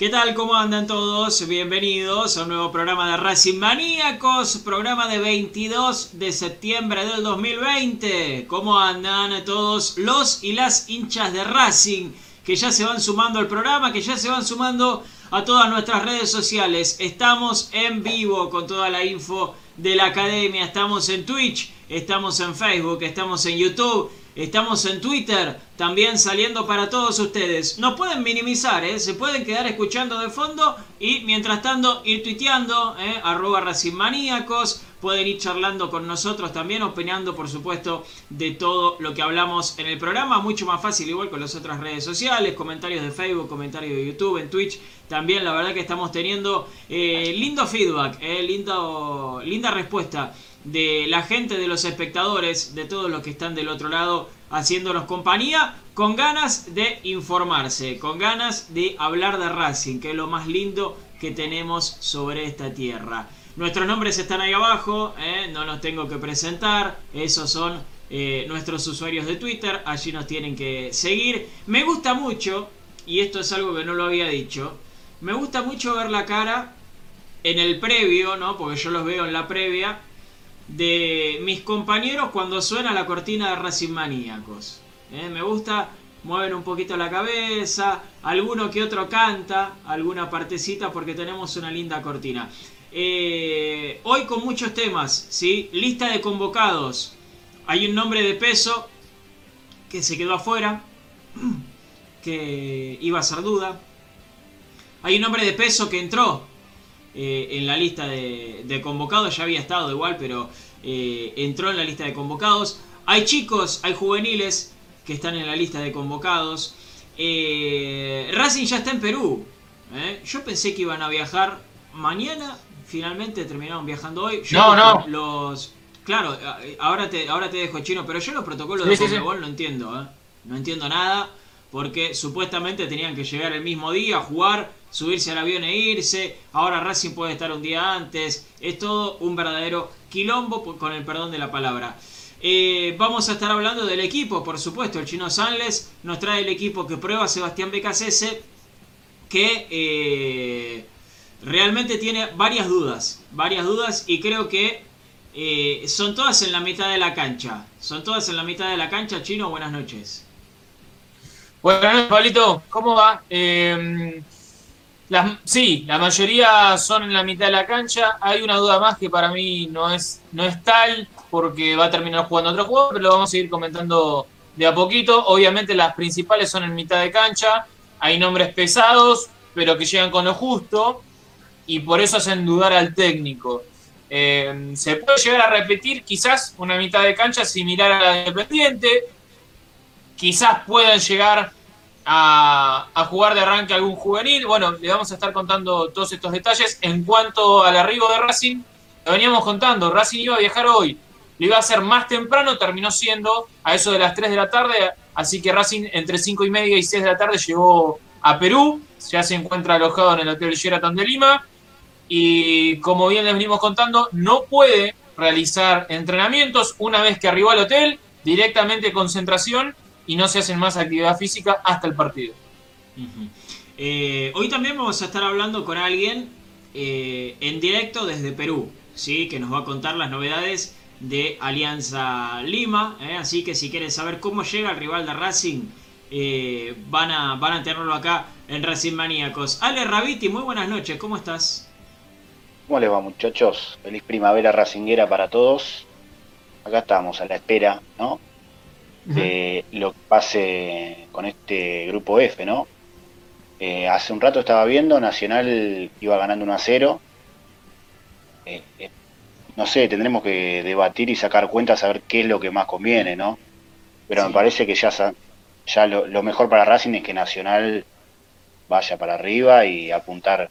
¿Qué tal? ¿Cómo andan todos? Bienvenidos a un nuevo programa de Racing Maníacos, programa de 22 de septiembre del 2020. ¿Cómo andan todos los y las hinchas de Racing que ya se van sumando al programa, que ya se van sumando a todas nuestras redes sociales? Estamos en vivo con toda la info de la academia, estamos en Twitch, estamos en Facebook, estamos en YouTube. Estamos en Twitter, también saliendo para todos ustedes. Nos pueden minimizar, ¿eh? se pueden quedar escuchando de fondo y mientras tanto ir tuiteando, ¿eh? arroba racingmaníacos. Pueden ir charlando con nosotros también, opinando por supuesto de todo lo que hablamos en el programa. Mucho más fácil igual con las otras redes sociales, comentarios de Facebook, comentarios de YouTube, en Twitch. También la verdad que estamos teniendo eh, lindo feedback, eh, lindo, linda respuesta de la gente, de los espectadores, de todos los que están del otro lado haciéndonos compañía, con ganas de informarse, con ganas de hablar de Racing, que es lo más lindo que tenemos sobre esta tierra. Nuestros nombres están ahí abajo, ¿eh? no nos tengo que presentar, esos son eh, nuestros usuarios de Twitter, allí nos tienen que seguir. Me gusta mucho, y esto es algo que no lo había dicho, me gusta mucho ver la cara en el previo, ¿no? Porque yo los veo en la previa de mis compañeros cuando suena la cortina de Racing Maníacos. ¿eh? Me gusta, mueven un poquito la cabeza, alguno que otro canta, alguna partecita porque tenemos una linda cortina. Eh, hoy con muchos temas, ¿sí? Lista de convocados. Hay un nombre de peso que se quedó afuera, que iba a ser duda. Hay un nombre de peso que entró, eh, en la lista de, de, convocados, ya había estado igual, pero eh, entró en la lista de convocados. Hay chicos, hay juveniles que están en la lista de convocados. Eh, Racing ya está en Perú. Yo pensé que iban a viajar mañana, finalmente terminaron viajando hoy. Yo no, no. Los, claro, ahora te, ahora te dejo chino, pero yo los protocolos de Sí, no entiendo. No entiendo nada, porque supuestamente tenían que llegar el mismo día, jugar subirse al avión e irse, ahora Racing puede estar un día antes, es todo un verdadero quilombo con el perdón de la palabra. Eh, vamos a estar hablando del equipo, por supuesto, el chino Sanles nos trae el equipo que prueba Sebastián Becasese, que eh, realmente tiene varias dudas, varias dudas y creo que eh, son todas en la mitad de la cancha, son todas en la mitad de la cancha, chino, buenas noches. Buenas noches, Pablito, ¿cómo va? Las, sí, la mayoría son en la mitad de la cancha. Hay una duda más que para mí no es, no es tal, porque va a terminar jugando otro juego, pero lo vamos a ir comentando de a poquito. Obviamente las principales son en mitad de cancha. Hay nombres pesados, pero que llegan con lo justo, y por eso hacen dudar al técnico. Eh, se puede llegar a repetir quizás una mitad de cancha similar a la de Independiente. Quizás puedan llegar a, jugar de arranque algún juvenil. Bueno, le vamos a estar contando todos estos detalles. En cuanto al arribo de Racing, lo veníamos contando, Racing iba a viajar hoy, lo iba a hacer más temprano, terminó siendo a eso de las 3 de la tarde, así que Racing entre 5 y media y 6 de la tarde llegó a Perú, ya se encuentra alojado en el Hotel Sheraton de Lima, y como bien les venimos contando, no puede realizar entrenamientos una vez que arribó al hotel, directamente concentración y no se hacen más actividad física hasta el partido. Eh, hoy también vamos a estar hablando con alguien eh, en directo desde Perú, ¿sí? que nos va a contar las novedades de Alianza Lima. ¿eh? Así que si quieren saber cómo llega el rival de Racing, van, a, van a tenerlo acá en Racing Maníacos. Ale Rabiti, muy buenas noches, ¿cómo estás? ¿Cómo les va muchachos? Feliz primavera racinguera para todos. Acá estamos a la espera, ¿no? De lo que pase con este grupo F, ¿no? Eh, hace un rato estaba viendo, Nacional iba ganando 1 a 0. Eh, eh, no sé, tendremos que debatir y sacar cuentas a ver qué es lo que más conviene, ¿no? Pero me parece que ya, ya lo, mejor para Racing es que Nacional vaya para arriba y apuntar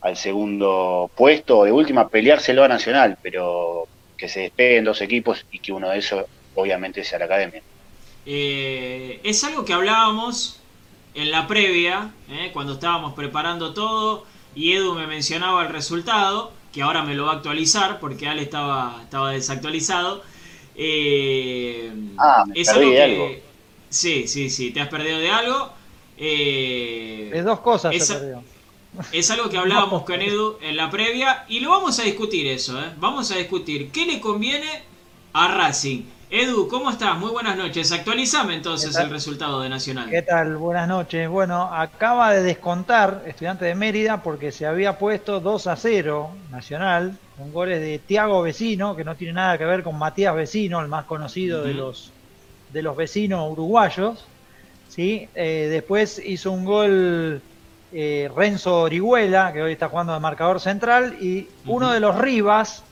al segundo puesto, o de última peleárselo a Nacional, pero que se despeguen dos equipos y que uno de esos obviamente sea la academia. Eh, es algo que hablábamos en la previa, eh, cuando estábamos preparando todo, y Edu me mencionaba el resultado, que ahora me lo va a actualizar, porque Ale estaba, estaba desactualizado. Eh, ah, me es algo de algo. Sí, sí, sí, te has perdido de algo. Eh, dos cosas es, es algo que hablábamos con Edu en la previa y lo vamos a discutir eso, Vamos a discutir qué le conviene a Racing Edu, ¿cómo estás? Muy buenas noches. Actualizame entonces el resultado de Nacional. ¿Qué tal? Buenas noches. Bueno, acaba de descontar Estudiante de Mérida porque se había puesto 2 a 0 Nacional, con goles de Tiago Vecino, que no tiene nada que ver con Matías Vecino, el más conocido de, los, de los vecinos uruguayos. ¿sí? Eh, después hizo un gol eh, Renzo Orihuela, que hoy está jugando de marcador central, y uno de los Rivas,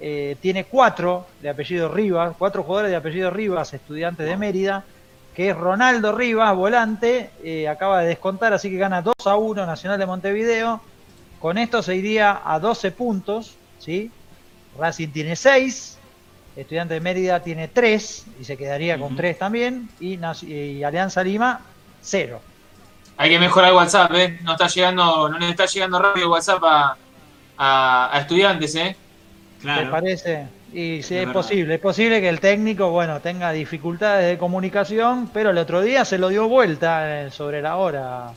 eh, tiene cuatro de apellido Rivas, cuatro jugadores de apellido Rivas, estudiantes de Mérida, que es Ronaldo Rivas, volante, eh, acaba de descontar, así que gana 2 a 1 Nacional de Montevideo. Con esto se iría a 12 puntos, ¿sí? Racing tiene 6, Estudiante de Mérida tiene 3 y se quedaría con 3 también, y, Alianza Lima 0. Hay que mejorar el WhatsApp, ¿eh? No está llegando, no le está llegando rápido el WhatsApp a, a estudiantes, ¿eh? ¿Te parece? Y sí, es, posible, es posible que el técnico, bueno, tenga dificultades de comunicación, pero el otro día se lo dio vuelta eh, sobre la hora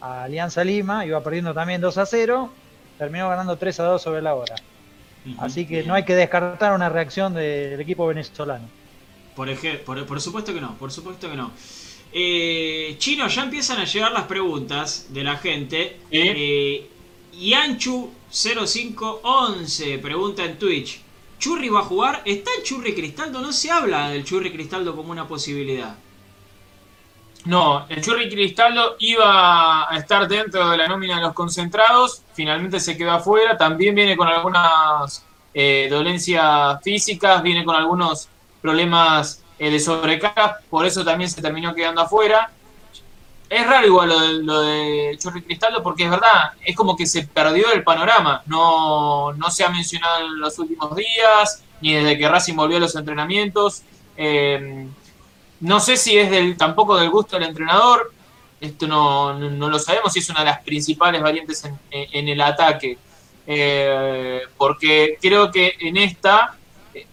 a Alianza Lima, iba perdiendo también 2 a 0, terminó ganando 3 a 2 sobre la hora. Así que no hay que descartar una reacción del equipo venezolano. Por, por, por, supuesto que no, por supuesto que no. Eh, Chino, ya empiezan a llegar las preguntas de la gente. Eh, 0511 pregunta en Twitch. ¿Churri va a jugar? ¿Está el Churri Cristaldo? No se habla del Churri Cristaldo como una posibilidad. No, el Churri Cristaldo iba a estar dentro de la nómina de los concentrados, finalmente se quedó afuera, también viene con algunas eh, dolencias físicas, viene con algunos problemas eh, de sobrecarga, por eso también se terminó quedando afuera. Es raro igual lo de, lo de Churri Cristaldo porque es verdad, es como que se perdió el panorama. No, no se ha mencionado en los últimos días, ni desde que Racing volvió a los entrenamientos. Eh, no sé si es del, tampoco del gusto del entrenador, esto no, lo sabemos, si es una de las principales variantes en, el ataque. Eh, porque creo que en esta, eh,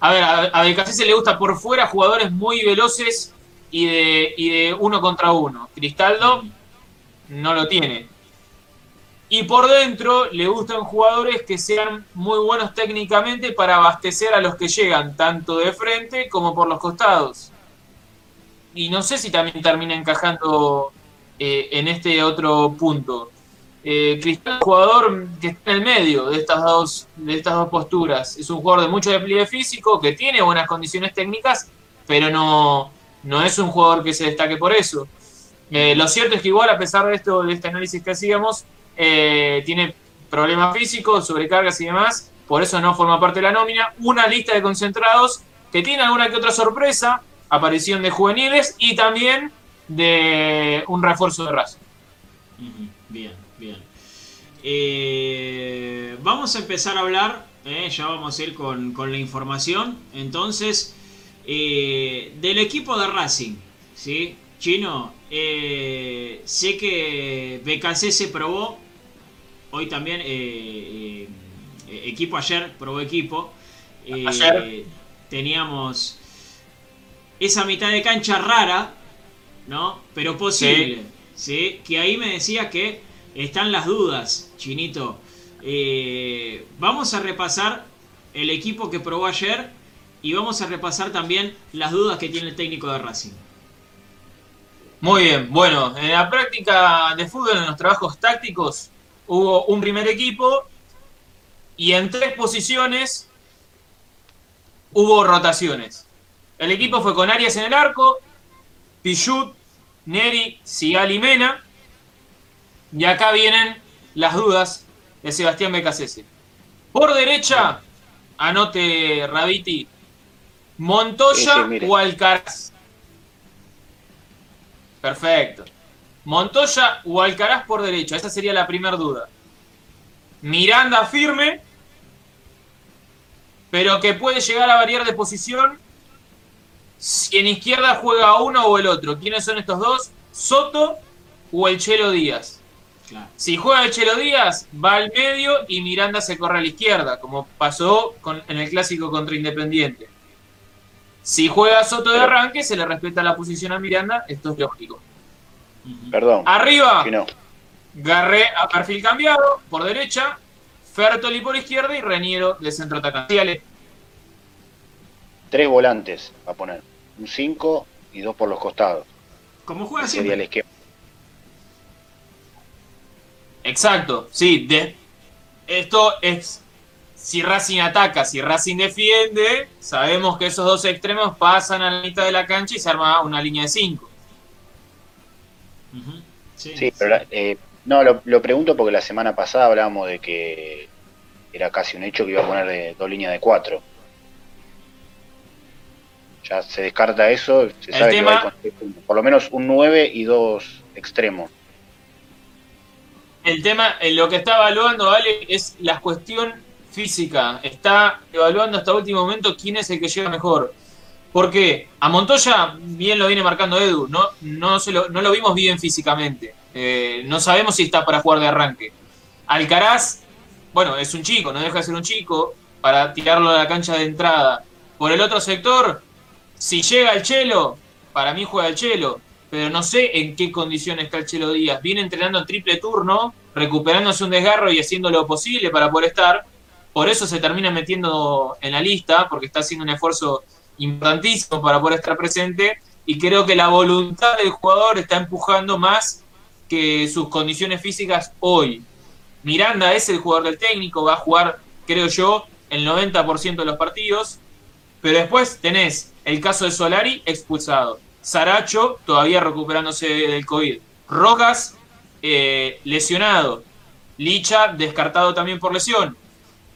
a ver, a, a se le gusta por fuera jugadores muy veloces y de, y de uno contra uno. Cristaldo no lo tiene. Y por dentro le gustan jugadores que sean muy buenos técnicamente para abastecer a los que llegan, tanto de frente como por los costados. Y no sé si también termina encajando eh, en este otro punto. Eh, Cristal es un jugador que está en el medio de estas, dos, de estas dos posturas. Es un jugador de mucho despliegue físico, que tiene buenas condiciones técnicas, pero no, no es un jugador que se destaque por eso. Eh, lo cierto es que igual, a pesar de esto, de este análisis que hacíamos, eh, tiene problemas físicos, sobrecargas y demás, por eso no forma parte de la nómina. Una lista de concentrados que tiene alguna que otra sorpresa, aparición de juveniles y también de un refuerzo de Racing. Bien, bien. Eh, vamos a empezar a hablar, ya vamos a ir con, la información. Entonces, eh, del equipo de Racing, ¿sí? Chino, sé que BKC se probó, hoy también, equipo ayer, probó equipo. ayer. Teníamos esa mitad de cancha rara, ¿no? Pero posible, ¿sí? Que ahí me decía que están las dudas, Chinito. Eh, vamos a repasar el equipo que probó ayer y vamos a repasar también las dudas que tiene el técnico de Racing. Muy bien, bueno, en la práctica de fútbol, en los trabajos tácticos, hubo un primer equipo y en tres posiciones hubo rotaciones. El equipo fue con Arias en el arco, Pichut, Neri, Sigali Mena. Y acá vienen las dudas de Sebastián Becasese. Por derecha, anote Rabiti, Montoya o Alcaraz. Perfecto. Montoya o Alcaraz por derecha. Esa sería la primera duda. Miranda firme, pero que puede llegar a variar de posición si en izquierda juega uno o el otro. ¿Quiénes son estos dos? Soto o el Chelo Díaz. Si juega el Chelo Díaz, va al medio y Miranda se corre a la izquierda, como pasó con, en el clásico contra Independiente. Si juega Soto de arranque, se le respeta la posición a Miranda, esto es lógico. Perdón. Arriba, Garré a perfil cambiado, por derecha, Fertoli por izquierda y Reniero de centro atacante tres volantes a poner, un 5 y dos por los costados. ¿Cómo juega Sería el esquema. Exacto, sí, de, esto es si Racing ataca, si Racing defiende, sabemos que esos dos extremos pasan a la mitad de la cancha y se arma una línea de 5. sí, pero eh, no, lo, lo, pregunto porque la semana pasada hablábamos de que era casi un hecho que iba a poner de, dos líneas de 4 ya se descarta eso, se sabe que va por lo menos un 9 y dos extremos. El tema, lo que está evaluando, Vale, es la cuestión física. Está evaluando hasta último momento quién es el que llega mejor. Porque a Montoya, bien lo viene marcando Edu, no, no, se lo, no lo vimos bien físicamente. Eh, no sabemos si está para jugar de arranque. Alcaraz, bueno, es un chico, no deja de ser un chico, para tirarlo a la cancha de entrada. Por el otro sector, si llega el Chelo, para mí juega el Chelo, pero no sé en qué condición está el Chelo Díaz. Viene entrenando en triple turno, recuperándose un desgarro y haciendo lo posible para poder estar. Por eso se termina metiendo en la lista, porque está haciendo un esfuerzo importantísimo para poder estar presente. Y creo que la voluntad del jugador está empujando más que sus condiciones físicas hoy. Miranda es el jugador del técnico, va a jugar, creo yo, el 90% de los partidos. Pero después tenés el caso de Solari, expulsado. Saracho, todavía recuperándose del COVID. Rojas, eh, lesionado. Licha, descartado también por lesión.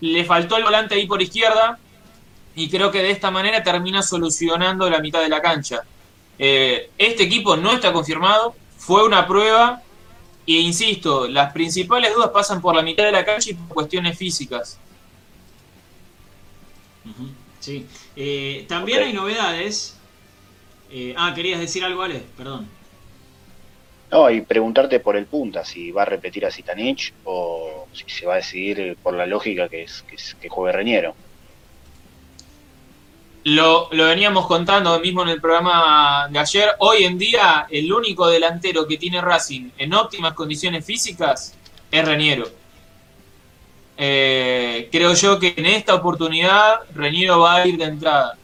Le faltó el volante ahí por izquierda. Y creo que de esta manera termina solucionando la mitad de la cancha. Eh, este equipo no está confirmado. Fue una prueba. E insisto, las principales dudas pasan por la mitad de la cancha y por cuestiones físicas. Sí. Eh, también hay novedades. Eh, ah, querías decir algo, Ale, perdón. No, y preguntarte por el punta, si va a repetir a Zitanich o si se va a decidir por la lógica que es que, juegue Reñero. Lo, lo, veníamos contando mismo en el programa de ayer. Hoy en día, el único delantero que tiene Racing en óptimas condiciones físicas es Reñero. Eh, creo yo que en esta oportunidad Reñero va a ir de entrada.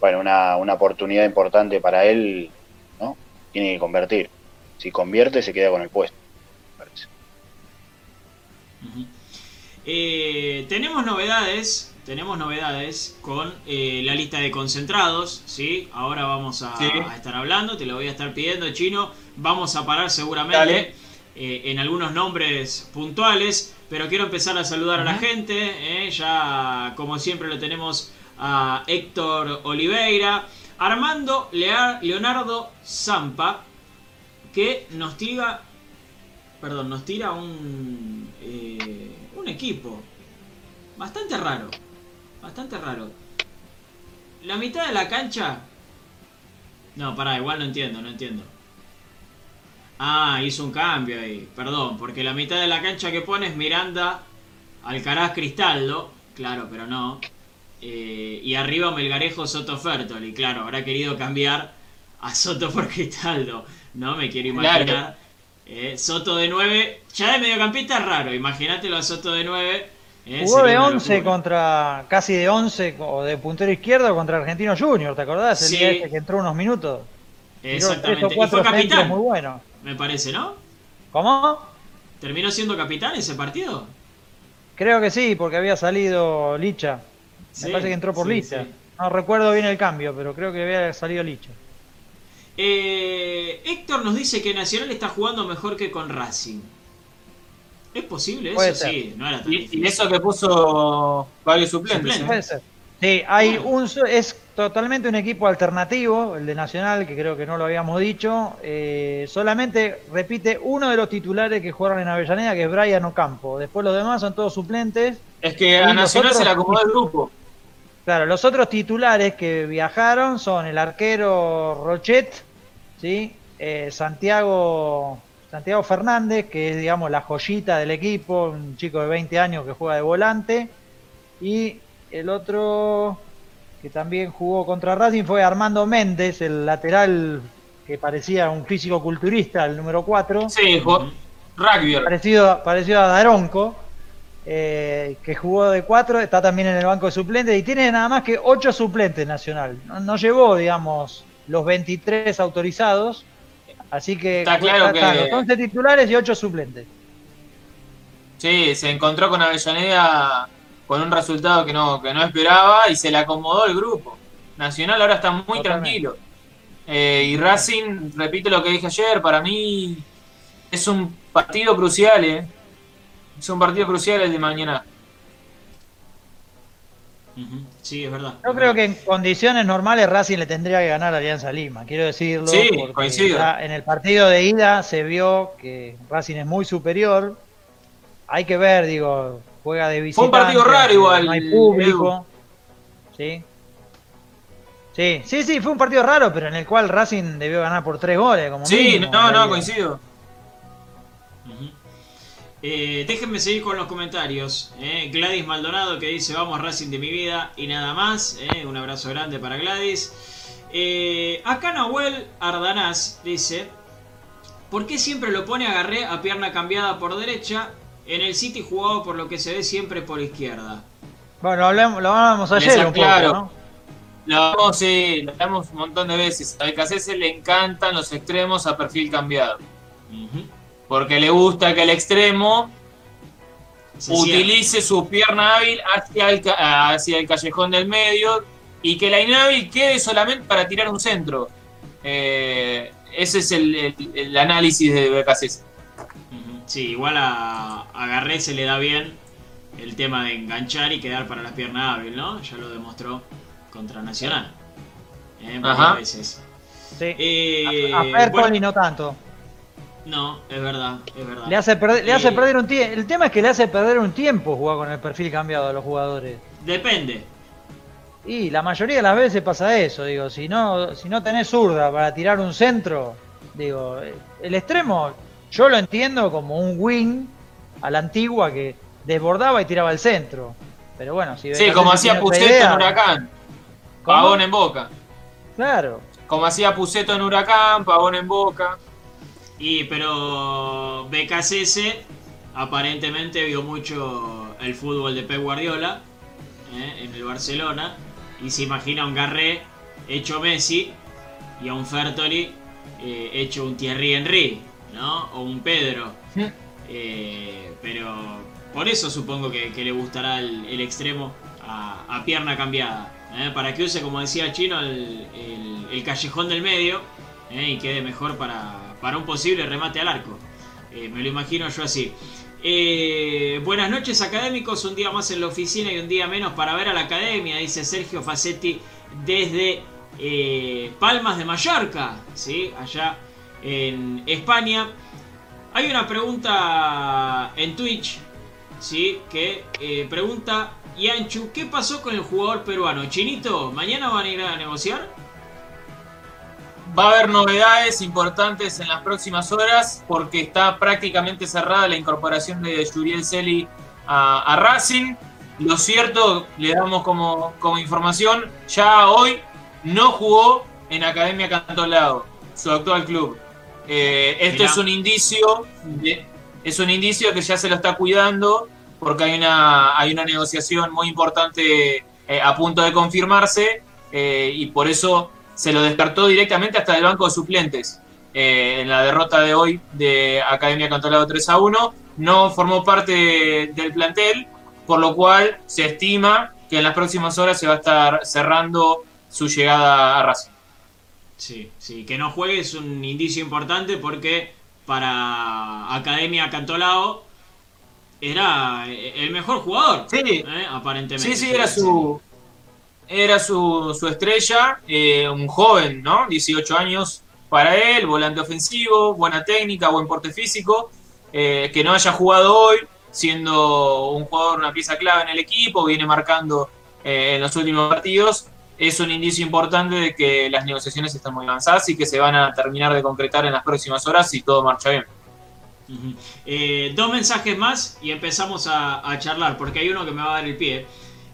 Bueno, una, una oportunidad importante para él. Tiene que convertir. Si convierte, se queda con el puesto. Eh, tenemos novedades, tenemos novedades con eh, la lista de concentrados, ¿sí? Ahora vamos a, estar hablando, te lo voy a estar pidiendo, Chino. Vamos a parar seguramente. Eh, en algunos nombres puntuales, pero quiero empezar a saludar a la gente. Eh, ya, como siempre, lo tenemos a Héctor Oliveira, Armando Leonardo Zampa, que nos tira, perdón, nos tira un, eh, un equipo bastante raro, bastante raro. La mitad de la cancha... No, pará, igual no entiendo, no entiendo. Ah, hizo un cambio ahí, perdón, porque la mitad de la cancha que pone es Miranda, Alcaraz, Cristaldo, claro, pero no. Eh, y arriba Melgarejo Soto Fertoli, claro, habrá querido cambiar a Soto por Cristaldo, ¿no? Me quiero imaginar. Eh, Soto de 9, ya de mediocampista es raro, imagínatelo a Soto de 9. Eh, Jugó de 11 contra, casi de 11 o de puntero izquierdo contra Argentino Junior, ¿te acordás? El día ese que entró unos minutos. Exactamente. y fue capitán. Muy bueno. Me parece, ¿no? ¿Cómo? ¿Terminó siendo capitán ese partido? Creo que sí, porque había salido Licha. Me parece que entró por Licha. No recuerdo bien el cambio, pero creo que había salido Licha. Eh, Héctor nos dice que Nacional está jugando mejor que con Racing. ¿Es posible eso? Sí, no era tan y, eso que puso varios suplentes. Puede ser. Sí, hay un, es totalmente un equipo alternativo, el de Nacional, que creo que no lo habíamos dicho. Eh, solamente repite uno de los titulares que jugaron en Avellaneda, que es Brian Ocampo. Después los demás son todos suplentes. Es que a Nacional se le acomodó el grupo. Claro, los otros titulares que viajaron son el arquero Rochet, ¿sí? Eh, Santiago, Santiago Fernández, que es digamos la joyita del equipo, un chico de 20 años que juega de volante, y el otro que también jugó contra Racing fue Armando Méndez, el lateral que parecía un físico culturista, el número 4. Sí, rugby. Parecido, parecido a Daronco. Eh, que jugó de 4, está también en el banco de suplentes y tiene nada más que 8 suplentes nacional. No, llevó, digamos, los 23 autorizados, así que está claro que... 11 titulares y 8 suplentes. Sí, se encontró con Avellaneda con un resultado que no, que no esperaba y se le acomodó el grupo. Nacional ahora está muy tranquilo. Eh, y Racing, repito lo que dije ayer, para mí es un partido crucial, ¿eh? Es un partido crucial el de mañana. Sí, es verdad. Yo creo que en condiciones normales Racing le tendría que ganar a Alianza Lima, quiero decirlo. Sí, coincido. En el partido de ida se vio que Racing es muy superior. Hay que ver, digo, juega de visitante. Fue un partido raro igual. No hay público. Sí. Sí, sí, sí, fue un partido raro, pero en el cual Racing debió ganar por tres goles. Como sí, no, no, coincido. Eh, déjenme seguir con los comentarios. Eh. Gladys Maldonado que dice vamos Racing de mi vida y nada más. Eh. Un abrazo grande para Gladys. acá Nahuel Ardanás dice, ¿por qué siempre lo pone agarré a pierna cambiada por derecha en el City jugado por lo que se ve siempre por izquierda. Bueno, lo hablamos, lo hablamos ayer un claro. poco, ¿no? Lo hablamos, sí, lo hablamos un montón de veces. A Becasese le encantan los extremos a perfil cambiado. Porque le gusta que el extremo utilice su pierna hábil hacia el, hacia el callejón del medio y que la inhábil quede solamente para tirar un centro. Eh, ese es el, análisis de Becasese. Sí, igual a, Garré se le da bien el tema de enganchar y quedar para las piernas hábil, ¿no? Ya lo demostró contra Nacional. ¿eh? Ajá. veces. Sí. Eh, a, a no tanto. No, es verdad, es verdad. Le hace, perder, le hace perder un tiempo. El tema es que le hace perder un tiempo jugar con el perfil cambiado a los jugadores. Depende. Y la mayoría de las veces pasa eso, digo, si no, si no tenés zurda para tirar un centro, digo, el extremo yo lo entiendo como un wing a la antigua que desbordaba y tiraba al centro. Pero bueno, si Sí, como hacía Puceto en Huracán. Pavón en Boca. Claro. Como hacía Puceto en Huracán, Pavón en Boca. Y pero BKSS aparentemente vio mucho el fútbol de Pep Guardiola ¿eh? en el Barcelona y se imagina a un Garré hecho Messi y a un Fertoli eh, hecho un Thierry Henry. ¿no? O un Pedro. Eh, pero por eso supongo que, le gustará el, extremo a, pierna cambiada. Para que use, como decía Chino, el, callejón del medio y quede mejor para, para, un posible remate al arco. me lo imagino yo así. buenas noches académicos, un día más en la oficina y un día menos para ver a la academia, dice Sergio Facetti desde eh, Palmas de Mallorca, ¿sí? allá en España. Hay una pregunta en Twitch, ¿sí? que eh, pregunta Yanchu, ¿qué pasó con el jugador peruano? Chinito, ¿mañana van a ir a negociar? Va a haber novedades importantes en las próximas horas porque está prácticamente cerrada la incorporación de Juriel Celi a, Racing. Lo cierto, le damos como, como información, ya hoy no jugó en Academia Cantolao, su actual club. Eh, esto es un indicio de, es un indicio que ya se lo está cuidando porque hay una, hay una negociación muy importante eh, a punto de confirmarse eh, y por eso se lo descartó directamente hasta el banco de suplentes en la derrota de hoy de Academia Cantolao 3 a 1. No formó parte del plantel, por lo cual se estima que en las próximas horas se va a estar cerrando su llegada a Racing. Sí, sí, que no juegue es un indicio importante porque para Academia Cantolao era el mejor jugador. Sí, ¿eh? aparentemente. Sí, sí, era su, era su, su estrella, eh, un joven, ¿no? 18 años para él, volante ofensivo, buena técnica, buen porte físico. Eh, que no haya jugado hoy, siendo un jugador, una pieza clave en el equipo, viene marcando en los últimos partidos es un indicio importante de que las negociaciones están muy avanzadas y que se van a terminar de concretar en las próximas horas si todo marcha bien. Eh, dos mensajes más y empezamos a, charlar, porque hay uno que me va a dar el pie.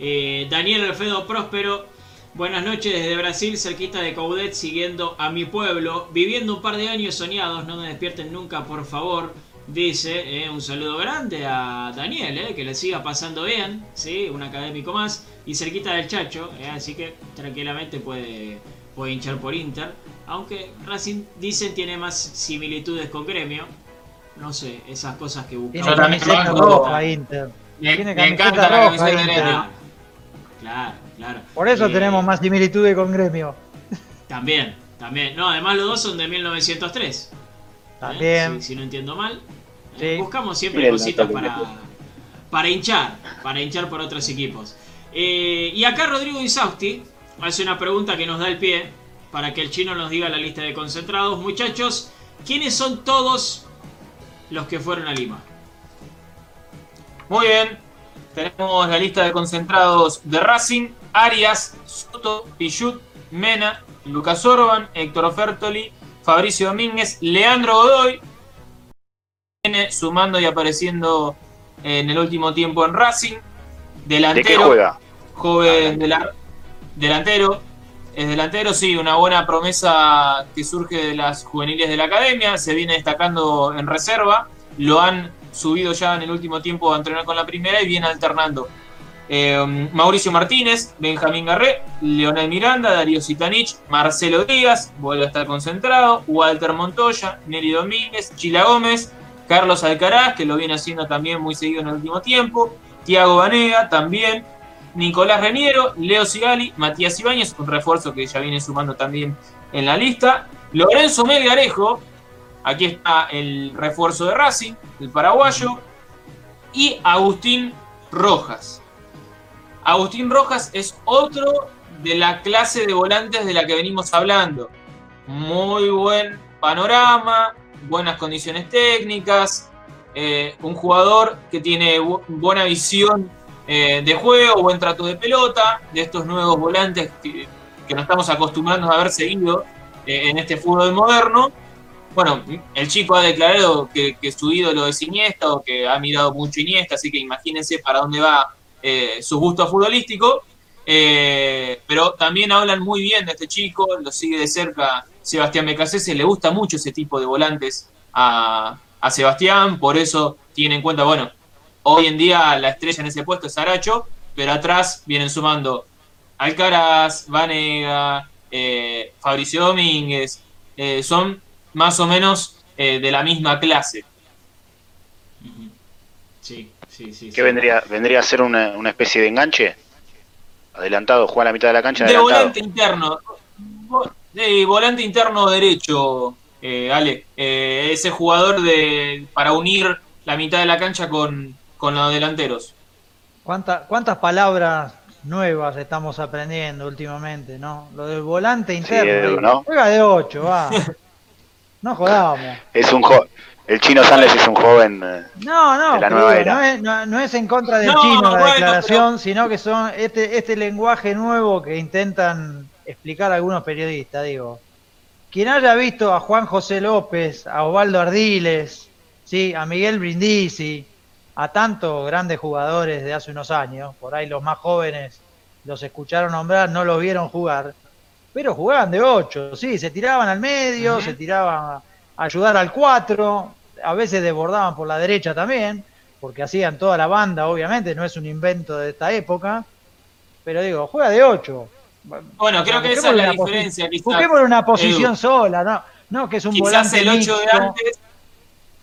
Eh, Daniel Alfredo Próspero, buenas noches desde Brasil, cerquita de Caudet, siguiendo a mi pueblo, viviendo un par de años soñados, no me despierten nunca, por favor. Dice, eh, un saludo grande a Daniel, que le siga pasando bien, ¿sí? un académico más y cerquita del Chacho, eh, así que tranquilamente puede, puede hinchar por Inter. Aunque Racing dicen tiene más similitudes con Gremio. No sé, esas cosas que buscamos. Tiene camiseta roja Inter. tiene camiseta roja Inter. Claro, claro. Por eso eh, tenemos más similitudes con Gremio. También, también. No, además los dos son de 1903. También. ¿Eh? Si, no entiendo mal. buscamos siempre cositas para, para hinchar, para hinchar por otros equipos. Eh, y acá Rodrigo Isausti hace una pregunta que nos da el pie para que el chino nos diga la lista de concentrados. Muchachos, ¿quiénes son todos los que fueron a Lima? Muy bien, tenemos la lista de concentrados de Racing, Arias, Soto, Pichut, Mena, Lucas Orban, Héctor Ofertoli, Fabricio Domínguez, Leandro Godoy, viene sumando y apareciendo en el último tiempo en Racing, Delantero. Joven delantero. Es delantero, sí, una buena promesa que surge de las juveniles de la academia. Se viene destacando en reserva. Lo han subido ya en el último tiempo a entrenar con la primera y viene alternando. Eh, Mauricio Martínez, Benjamín Garré, Leonel Miranda, Darío Sitanich, Marcelo Díaz, vuelve a estar concentrado, Walter Montoya, Neri Domínguez, Chila Gómez, Carlos Alcaraz, que lo viene haciendo también muy seguido en el último tiempo, Tiago Banega también, Nicolás Reniero, Leo Sigali, Matías Ibáñez, un refuerzo que ya viene sumando también en la lista, Lorenzo Melgarejo, aquí está el refuerzo de Racing, el paraguayo, y Agustín Rojas. Agustín Rojas es otro de la clase de volantes de la que venimos hablando. Muy buen panorama, buenas condiciones técnicas, eh, un jugador que tiene buena visión eh, de juego, buen trato de pelota, de estos nuevos volantes que, nos estamos acostumbrando a haber seguido eh, en este fútbol moderno. Bueno, el chico ha declarado que, su ídolo es Iniesta o que ha mirado mucho Iniesta, así que imagínense para dónde va su gusto futbolístico. pero también hablan muy bien de este chico, lo sigue de cerca Sebastián Becasese, le gusta mucho ese tipo de volantes a, a Sebastián, por eso tiene en cuenta, bueno, hoy en día la estrella en ese puesto es Aracho, pero atrás vienen sumando Alcaraz, Vanega, eh, Fabricio Domínguez, eh, son más o menos eh, de la misma clase. Sí, sí, sí. ¿Qué vendría, vendría a ser una, especie de enganche? Adelantado, juega a la mitad de la cancha. De volante interno. De volante interno derecho, eh, Ale, eh, ese jugador de para unir la mitad de la cancha con, los delanteros. ¿Cuántas palabras nuevas estamos aprendiendo últimamente, ¿no? Lo del volante Sí, interno. Edu, digo, ¿no? Juega de 8, va. No jodamos. Es un jo el chino Sanles es un joven. eh, No, no, de la nueva era. no, es, no- no es en contra del No, chino la bueno, declaración, sino que son este, este lenguaje nuevo que intentan explicar algunos periodistas, digo. Quien haya visto a Juan José López, a Osvaldo Ardiles, sí, a Miguel Brindisi, a tantos grandes jugadores de hace unos años, por ahí los más jóvenes los escucharon nombrar, no los vieron jugar, pero jugaban de 8, sí, se tiraban al medio, se tiraban a ayudar al 4, a veces desbordaban por la derecha también, porque hacían toda la banda, obviamente, no es un invento de esta época, pero digo, juega de 8. Bueno, creo que esa es la diferencia, quizás. Busquemos una posición Edu. sola, no, no que es un Quizás volante el 8 de antes,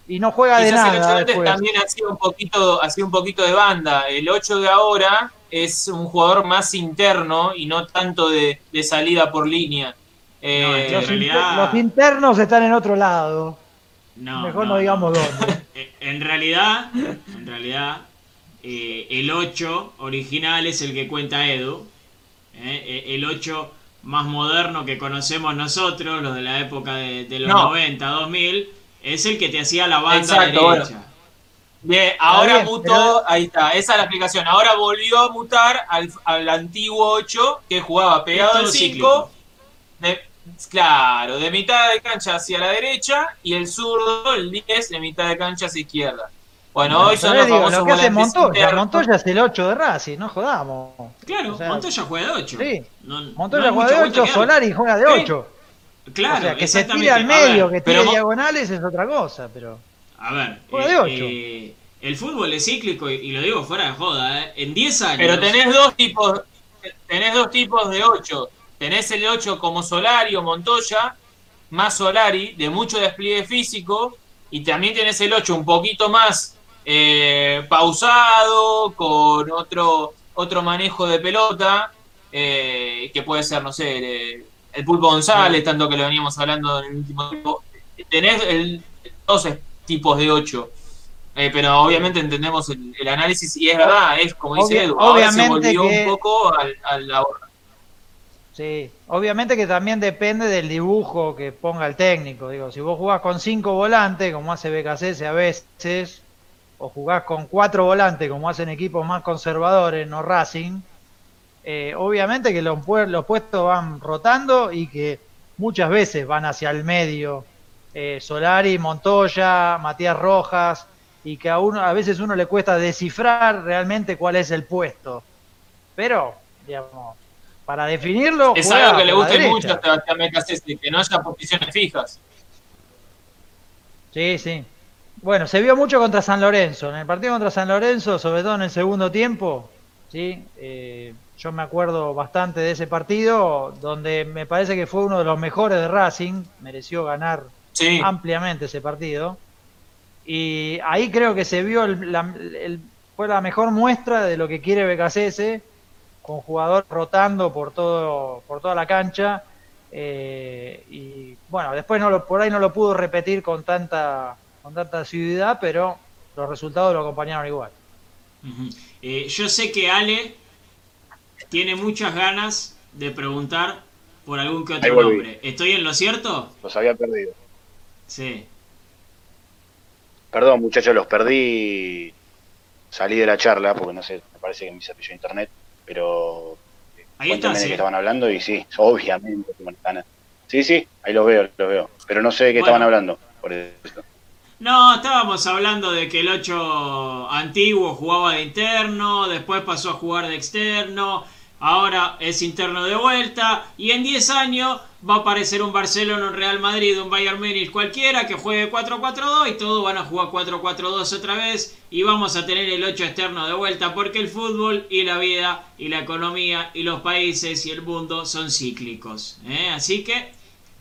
y no juega de quizás el 8 de nada antes después. también hacía un poquito, hacía un poquito de banda. El 8 de ahora es un jugador más interno y no tanto de, de salida por línea. Eh, No, Los, realidad- inter- los internos están en otro lado. No, Mejor no, digamos dónde. Eh, En realidad, en realidad, eh, el 8 original es el que cuenta Edu. eh, el 8 más moderno que conocemos nosotros, los de la época de, de los No. 90, 2000, es el que te hacía la banda Exacto, derecha. Bien, ahora bien, mutó, pero- ahí está, esa es la explicación. Ahora volvió a mutar al, al antiguo 8 que jugaba pegado al todo 5. cíclico. de- claro, de mitad de cancha hacia la derecha y el zurdo, el 10, de mitad de cancha hacia izquierda. Bueno, hoy son los digo, famosos lo que hace Montoya. Montoya es el 8 de Racing, no jodamos. Claro, O sea, Montoya juega de 8. sí. No- no Montoya hay juega de vuelta 8, que dar. Solari juega de Sí, 8. Claro, o sea, que se tire al medio, ver, que tire diagonales es otra cosa, pero... A ver, Juega de eh, ocho. eh, el fútbol es cíclico y, y lo digo fuera de joda, ¿eh? En 10 años. Pero tenés dos tipos, tenés dos tipos de 8. Tenés el 8 como Solari o Montoya, más Solari, de mucho despliegue físico, y también tenés el 8 un poquito más eh, pausado, con otro, otro manejo de pelota, eh, que puede ser, no sé, eh, el Pulpo González, tanto que lo veníamos hablando en el último tiempo. Tenés el, dos tipos de 8. Eh, pero obviamente entendemos el, el análisis y es verdad, es como dice Obvia- Edu, ahora se volvió que- un poco al, al ahora. Sí, obviamente que también depende del dibujo que ponga el técnico. Digo, si vos jugás con cinco volantes, como hace BKC a veces, o jugás con cuatro volantes, como hacen equipos más conservadores, no Racing, eh, obviamente que los, los puestos van rotando y que muchas veces van hacia el medio. Eh, Solari, Montoya, Matías Rojas, y que a, uno, a veces uno le cuesta descifrar realmente cuál es el puesto. Pero, digamos, para definirlo, Es algo que le gusta mucho a Sebastián Becasese, que no haya posiciones fijas. Sí, sí. Bueno, se vio mucho contra San Lorenzo. En el partido contra San Lorenzo, sobre todo en el segundo tiempo, sí, Eh, yo me acuerdo bastante de ese partido, donde me parece que fue uno de los mejores de Racing, mereció ganar Sí, ampliamente ese partido. Y ahí creo que se vio, el- la, el- fue la mejor muestra de lo que quiere BKCS, con jugador rotando por todo por toda la cancha. eh, y bueno, después no lo, por ahí no lo pudo repetir con tanta, con tanta asiduidad, pero los resultados lo acompañaron igual. Eh, yo sé que Ale tiene muchas ganas de preguntar por algún que otro nombre. ¿Estoy en lo cierto? Los había perdido. Sí. Perdón, muchachos, los perdí. Salí de la charla porque no sé, me parece que me cepilló internet, pero Ahí de qué ¿eh? estaban hablando y sí, obviamente que me están- Sí, sí, ahí los veo, los veo, pero no sé de qué Bueno. estaban hablando, por eso. No, estábamos hablando de que el 8 antiguo jugaba de interno, después pasó a jugar de externo, ahora es interno de vuelta y en 10 años va a aparecer un Barcelona, un Real Madrid, un Bayern Múnich cualquiera que juegue 4-4-2 y todos van a jugar 4-4-2 otra vez y vamos a tener el 8 externo de vuelta porque el fútbol y la vida y la economía y los países y el mundo son cíclicos. ¿eh? Así que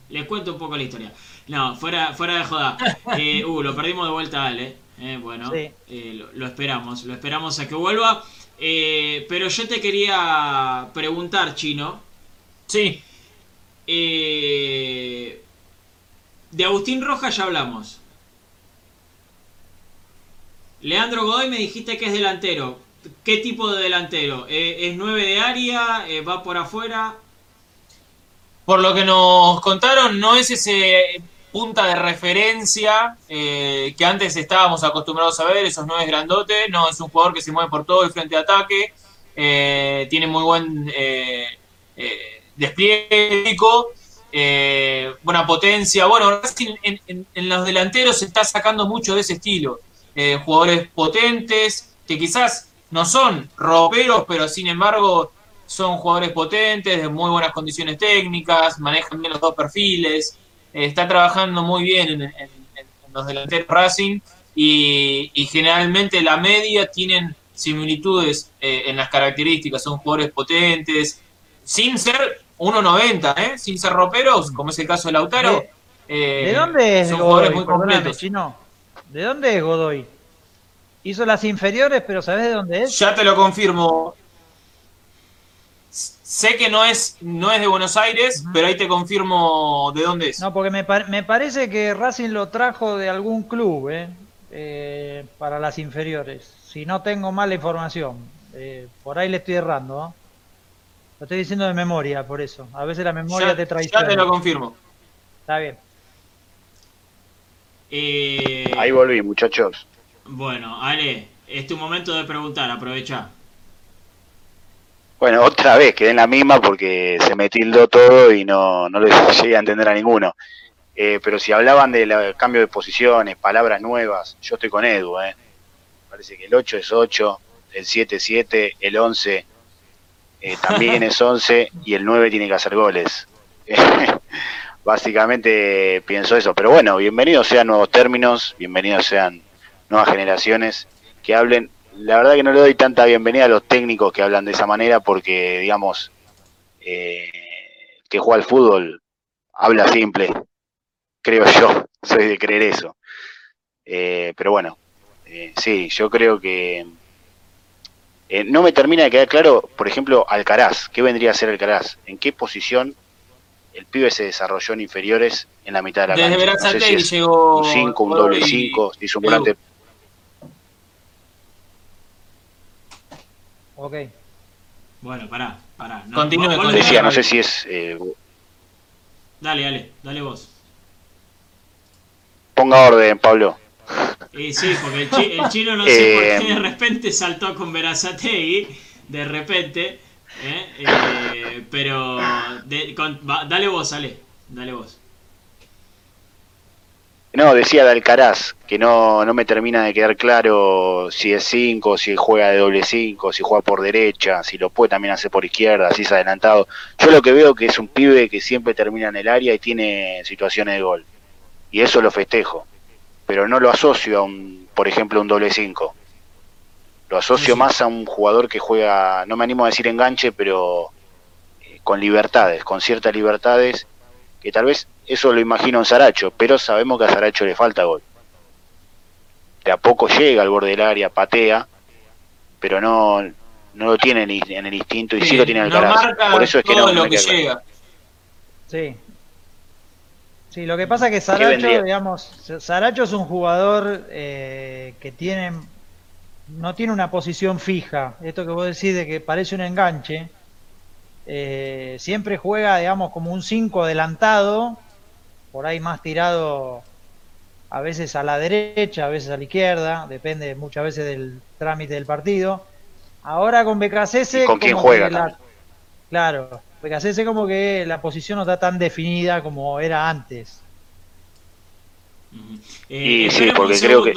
les cuento un poco la historia. No, fuera, fuera de joda. Eh, uh, lo perdimos de vuelta a Ale. Eh, bueno, Sí. eh, lo, lo esperamos. Lo esperamos a que vuelva. Eh, pero yo te quería preguntar, Chino. sí, eh, de Agustín Rojas ya hablamos. Leandro Godoy me dijiste que es delantero. ¿qué tipo de delantero? ¿Es nueve de área? ¿Va por afuera? Por lo que nos contaron, no es ese punta de referencia que antes estábamos acostumbrados a ver, esos nueve grandotes. No, es un jugador que se mueve por todo el frente de ataque, tiene muy buen despliegue eh, buena potencia. Bueno, en, los delanteros se está sacando mucho de ese estilo. Eh, jugadores potentes, que quizás no son roperos, pero sin embargo son jugadores potentes, de muy buenas condiciones técnicas, manejan bien los dos perfiles, eh, está trabajando muy bien en, los delanteros Racing y, y, generalmente la media tienen similitudes en las características, son jugadores potentes, sin ser 1.90, ¿eh? Sin ser roperos, como es el caso de Lautaro. ¿De, eh, dónde es Godoy? Muy Chino. ¿De dónde es Godoy? Hizo las inferiores, pero ¿sabes de dónde es? Ya te lo confirmo. Sé que no es, no es de Buenos Aires, pero ahí te confirmo de dónde es. No, porque me, me parece que Racing lo trajo de algún club, ¿eh? eh para las inferiores. Si no tengo mala información. Eh, por ahí le estoy errando, ¿no? Lo estoy diciendo de memoria, por eso. A veces la memoria te traiciona. Ya te lo confirmo. Está bien. Eh, Ahí volví, muchachos. Bueno, Ale, es tu momento de preguntar, aprovecha. Bueno, otra vez, quedé en la misma porque se me tildó todo y no, no le llegué a entender a ninguno. Eh, pero si hablaban del cambio de posiciones, palabras nuevas, yo estoy con Edu. Eh. Parece que el 8 es 8, el 7 es 7, el 11 eh, también es 11 y el 9 tiene que hacer goles. Básicamente pienso eso, pero bueno, bienvenidos sean nuevos términos, bienvenidos sean nuevas generaciones que hablen. La verdad que no le doy tanta bienvenida a los técnicos que hablan de esa manera porque, digamos, eh, que juega al fútbol habla simple, creo yo, soy de creer eso. Eh, pero bueno, sí, yo creo que eh, no me termina de quedar claro, por ejemplo, Alcaraz. ¿Qué vendría a ser Alcaraz? ¿En qué posición el pibe se desarrolló en inferiores en la mitad de la Desde cancha? No sé llegó... Un 5, un doble 5, hizo un volante... Ok. Bueno, pará, pará. No, Continúe, decía, no sé si es... Eh... Dale, dale, dale vos. Ponga orden, Pablo. Y sí, porque el, chino no sé por qué de eh, repente saltó con Verazategui, de repente, ¿eh? Eh, pero dale vos, Ale, dale vos. No, decía de Alcaraz, que no, no me termina de quedar claro si es 5, si juega de doble 5, si juega por derecha, si lo puede también hacer por izquierda, si es adelantado. Yo lo que veo que es un pibe que siempre termina en el área y tiene situaciones de gol. Y eso lo festejo pero no lo asocio a un, por ejemplo, un doble 5. Lo asocio más a un jugador que juega, no me animo a decir enganche, pero eh, con libertades, con ciertas libertades, que tal vez eso lo imagino en Saracho, pero sabemos que a Saracho le falta gol. De a poco llega al borde del área, patea, pero no, no lo tiene en el instinto y sí, lo tiene en el no Por eso es que no, lo que llega. Sí, Sí, lo que pasa es que Saracho, digamos, Saracho es un jugador eh, que tiene no tiene una posición fija. Esto que vos decís de que parece un enganche, eh, siempre juega, digamos, como un 5 adelantado, por ahí más tirado a veces a la derecha, a veces a la izquierda, depende muchas veces del trámite del partido. Ahora con Becasese... ¿Con quién juega? claro, Becasese como que la posición no está tan definida como era antes. Eh, sí, porque creo que...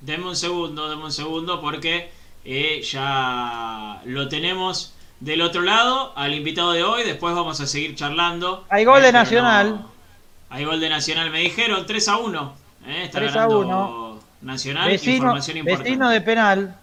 Deme un segundo, deme un segundo, porque eh, ya lo tenemos del otro lado al invitado de hoy. Después vamos a seguir charlando. Hay gol de Nacional. Hay gol de Nacional, me dijeron 3 a 1. Eh, está 3 a 1. Nacional, información importante. Vecino de penal.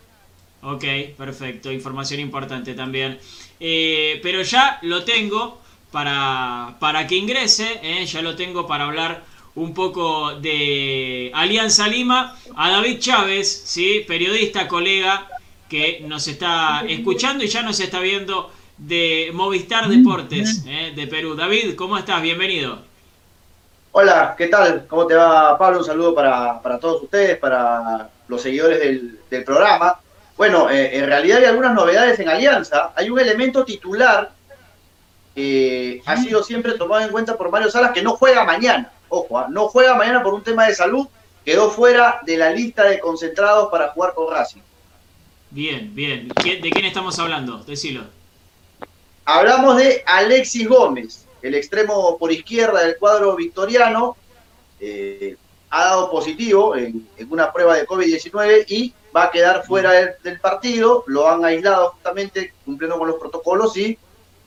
Ok, perfecto, información importante también. Eh, pero ya lo tengo para, para que ingrese, eh, ya lo tengo para hablar un poco de Alianza Lima a David Chávez, ¿sí? periodista, colega que nos está escuchando y ya nos está viendo de Movistar Deportes eh, de Perú. David, ¿cómo estás? Bienvenido. Hola, ¿qué tal? ¿Cómo te va, Pablo? Un saludo para, todos ustedes, para los seguidores del, del programa. Bueno, eh, en realidad hay algunas novedades en Alianza. Hay un elemento titular que ha sido siempre tomado en cuenta por Mario Salas que no juega mañana. Ojo, ¿ah? no juega mañana por un tema de salud. Quedó fuera de la lista de concentrados para jugar con Racing. Bien, bien. ¿De quién estamos hablando? Decilo. Hablamos de Alexis Gómez, el extremo por izquierda del cuadro victoriano. Eh, ha dado positivo en, una prueba de COVID-19 y va a quedar fuera del, partido. Lo han aislado justamente cumpliendo con los protocolos y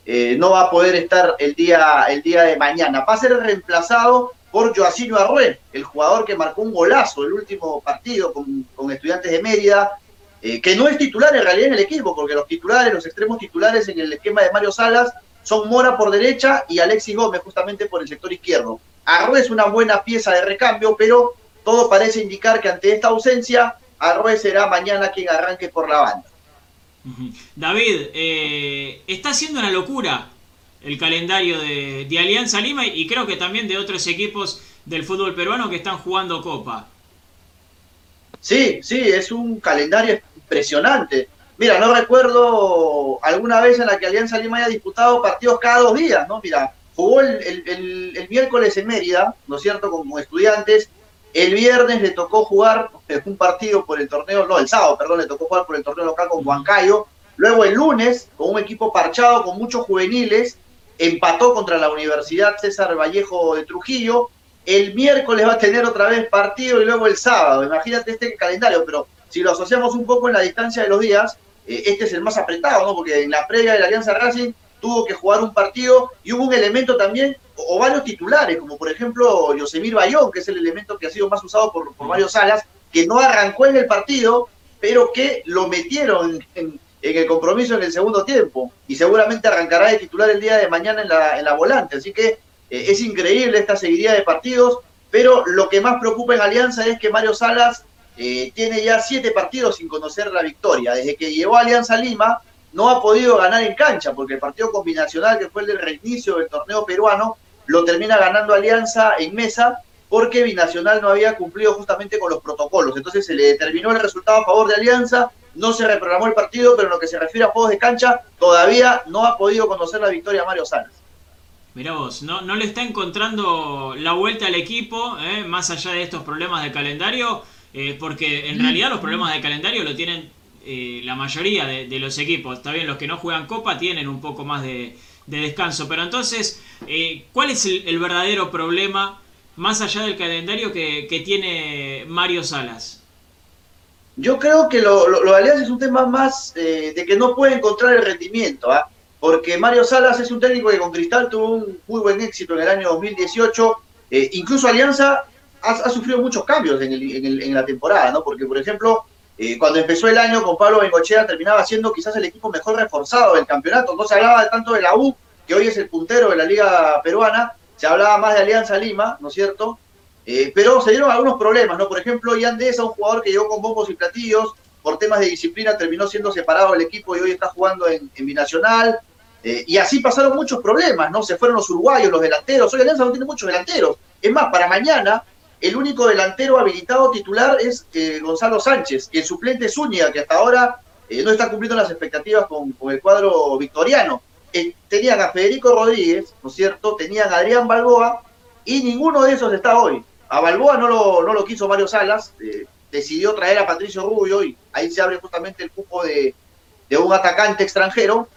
eh, no va a poder estar el día, el día de mañana. Va a ser reemplazado por Joaquín Arrué, el jugador que marcó un golazo el último partido con, con Estudiantes de Mérida, eh, que no es titular en realidad en el equipo, porque los titulares, los extremos titulares en el esquema de Mario Salas son Mora por derecha y Alexis Gómez justamente por el sector izquierdo. Arrué es una buena pieza de recambio, pero todo parece indicar que ante esta ausencia, Arrué será mañana quien arranque por la banda. David, eh, está siendo una locura el calendario de, Alianza Lima y creo que también de otros equipos del fútbol peruano que están jugando Copa. Sí, sí, es un calendario impresionante. Mira, no recuerdo alguna vez en la que Alianza Lima haya disputado partidos cada dos días, ¿no? Mira, Jugó el, miércoles en Mérida, ¿no es cierto?, como estudiantes. El viernes le tocó jugar un partido por el torneo, no, el sábado, perdón, le tocó jugar por el torneo local con Huancayo. Luego el lunes, con un equipo parchado, con muchos juveniles, empató contra la Universidad César Vallejo de Trujillo. El miércoles va a tener otra vez partido y luego el sábado. Imagínate este calendario, pero si lo asociamos un poco en la distancia de los días, eh, este es el más apretado, ¿no? Porque en la previa de la Alianza Racing tuvo que jugar un partido y hubo un elemento también, o, varios titulares, como por ejemplo Yosemir Bayón, que es el elemento que ha sido más usado por, varios salas, que no arrancó en el partido, pero que lo metieron en, el compromiso en el segundo tiempo y seguramente arrancará de titular el día de mañana en la, en la volante. Así que eh, es increíble esta seguidilla de partidos, pero lo que más preocupa en Alianza es que Mario Salas eh, tiene ya siete partidos sin conocer la victoria. Desde que llegó a Alianza Lima, no ha podido ganar en cancha, porque el partido combinacional, que fue el del reinicio del torneo peruano, lo termina ganando Alianza en mesa, porque Binacional no había cumplido justamente con los protocolos. Entonces se le determinó el resultado a favor de Alianza, no se reprogramó el partido, pero en lo que se refiere a juegos de cancha, todavía no ha podido conocer la victoria a Mario Salas. Mirá vos, no, no le está encontrando la vuelta al equipo, eh, más allá de estos problemas de calendario, eh, porque en realidad los problemas de calendario lo tienen eh, la mayoría de, los equipos, está bien, los que no juegan Copa tienen un poco más de, descanso, pero entonces, eh, ¿cuál es el, verdadero problema más allá del calendario que, tiene Mario Salas? Yo creo que lo, de Alianza es un tema más eh, de que no puede encontrar el rendimiento, ¿ah? porque Mario Salas es un técnico que con Cristal tuvo un muy buen éxito en el año 2018, incluso Alianza ha, sufrido muchos cambios en, en la temporada, ¿no? porque por ejemplo eh, cuando empezó el año con Pablo Bengochea terminaba siendo quizás el equipo mejor reforzado del campeonato. No se hablaba tanto de la U, que hoy es el puntero de la liga peruana, se hablaba más de Alianza Lima, ¿no es cierto? Eh, pero se dieron algunos problemas, ¿no? Por ejemplo, Ian Deza, un jugador que llegó con bombos y platillos, por temas de disciplina terminó siendo separado del equipo y hoy está jugando en, Binacional. Eh, y así pasaron muchos problemas, ¿no? Se fueron los uruguayos, los delanteros. Hoy Alianza no tiene muchos delanteros. Es más, para mañana el único delantero habilitado titular es eh, Gonzalo Sánchez, y el suplente es Zúñiga, que hasta ahora eh, no está cumpliendo las expectativas con, el cuadro victoriano. Eh, tenían a Federico Rodríguez, ¿no es cierto? Tenían a Adrián Balboa, y ninguno de esos está hoy. A Balboa no lo, no lo quiso Mario Salas, decidió traer a Patricio Rubio, y ahí se abre justamente el cupo de, un atacante extranjero,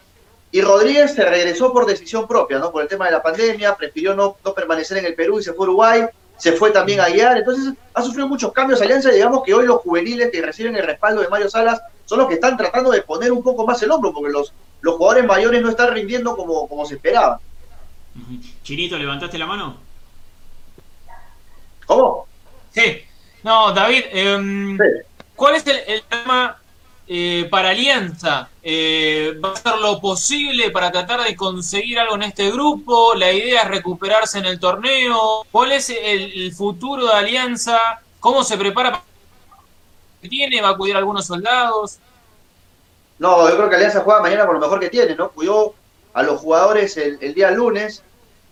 y Rodríguez se regresó por decisión propia, ¿no? Por el tema de la pandemia, prefirió no permanecer en el Perú y se fue a Uruguay se fue también a guiar, entonces ha sufrido muchos cambios Alianza, digamos que hoy los juveniles que reciben el respaldo de Mario Salas son los que están tratando de poner un poco más el hombro, porque los, los jugadores mayores no están rindiendo como, como se esperaba. Chinito, ¿levantaste la mano? ¿Cómo? Sí. No, David, em, ¿cuál es el, el tema eh, para Alianza eh, va a hacer lo posible para tratar de conseguir algo en este grupo. La idea es recuperarse en el torneo. ¿Cuál es el, futuro de Alianza? ¿Cómo se prepara? ¿Tiene? ¿Va a acudir a algunos soldados? No, yo creo que Alianza juega mañana con lo mejor que tiene, ¿no? Cuidó a los jugadores el, día lunes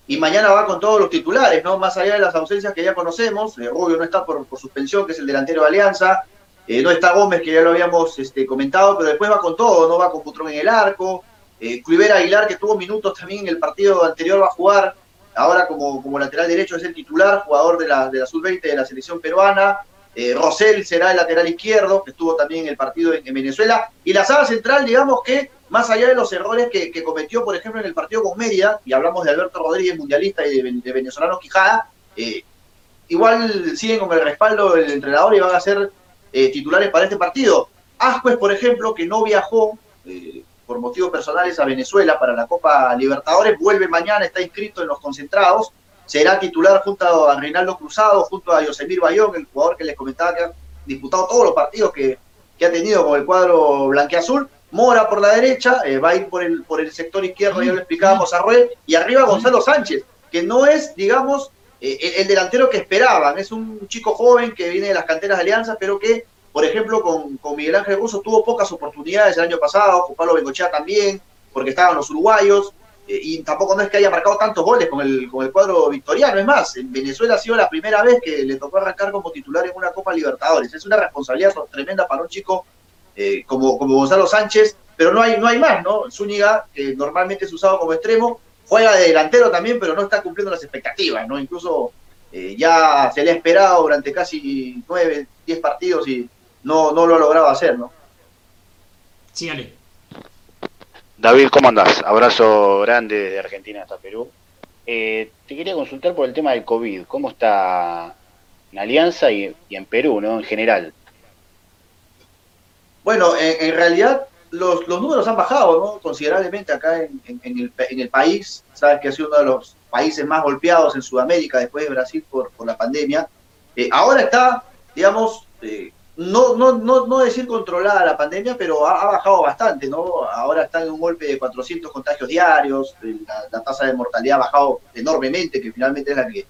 y mañana va con todos los titulares, ¿no? Más allá de las ausencias que ya conocemos. Eh, Rubio no está por suspensión, que es el delantero de Alianza. Eh, no está Gómez, que ya lo habíamos este, comentado, pero después va con todo, ¿no? Va con Butrón en el arco. Eh, Aguilar, que tuvo minutos también en el partido anterior, va a jugar. Ahora como, como lateral derecho es el titular, jugador de la, de la sub-20 de la selección peruana. Eh, Rosell será el lateral izquierdo, que estuvo también en el partido en, Venezuela. Y la sala central, digamos que, más allá de los errores que, cometió, por ejemplo, en el partido con Mérida, y hablamos de Alberto Rodríguez, mundialista, y de, venezolano Quijada, eh, igual siguen con el respaldo del entrenador y van a ser eh, titulares para este partido. Ascuez, por ejemplo, que no viajó por motivos personales a Venezuela para la Copa Libertadores, vuelve mañana, está inscrito en los concentrados será titular junto a Reinaldo Cruzado, junto a Yosemir Bayón, el jugador que les comentaba que ha disputado todos los partidos que, ha tenido con el cuadro blanqueazul. Mora por la derecha, eh, va a ir por el, por el sector izquierdo, ya lo explicábamos a Rued, y arriba Gonzalo Sánchez, que no es, digamos, eh, el, delantero que esperaban, es un chico joven que viene de las canteras de Alianza, pero que, por ejemplo, con, con Miguel Ángel Russo tuvo pocas oportunidades el año pasado, con Pablo Bengochea también, porque estaban los uruguayos, eh, y tampoco no es que haya marcado tantos goles con el, con el cuadro victoriano, es más, en Venezuela ha sido la primera vez que le tocó arrancar como titular en una Copa Libertadores, es una responsabilidad tremenda para un chico eh, como, como Gonzalo Sánchez, pero no hay, no hay más, ¿no? Zúñiga, que normalmente es usado como extremo, juega de delantero también, pero no está cumpliendo las expectativas, ¿no? Incluso eh, ya se le ha esperado durante casi nueve, diez partidos y no, no lo ha logrado hacer, ¿no? Sí, Ale. David, ¿cómo andás? Abrazo grande desde Argentina hasta Perú. Eh, te quería consultar por el tema del COVID. ¿Cómo está en Alianza y, en Perú, ¿no? En general. Bueno, en, realidad los, números han bajado. Considerablemente acá en, el, país. Sabes que ha sido uno de los países más golpeados en Sudamérica después de Brasil por, la pandemia. Eh, ahora está, digamos, eh, no, no, no, no decir controlada la pandemia, pero ha, bajado bastante, ¿no? Ahora está en un golpe de 400 contagios diarios, eh, la, tasa de mortalidad ha bajado enormemente, que finalmente es la que,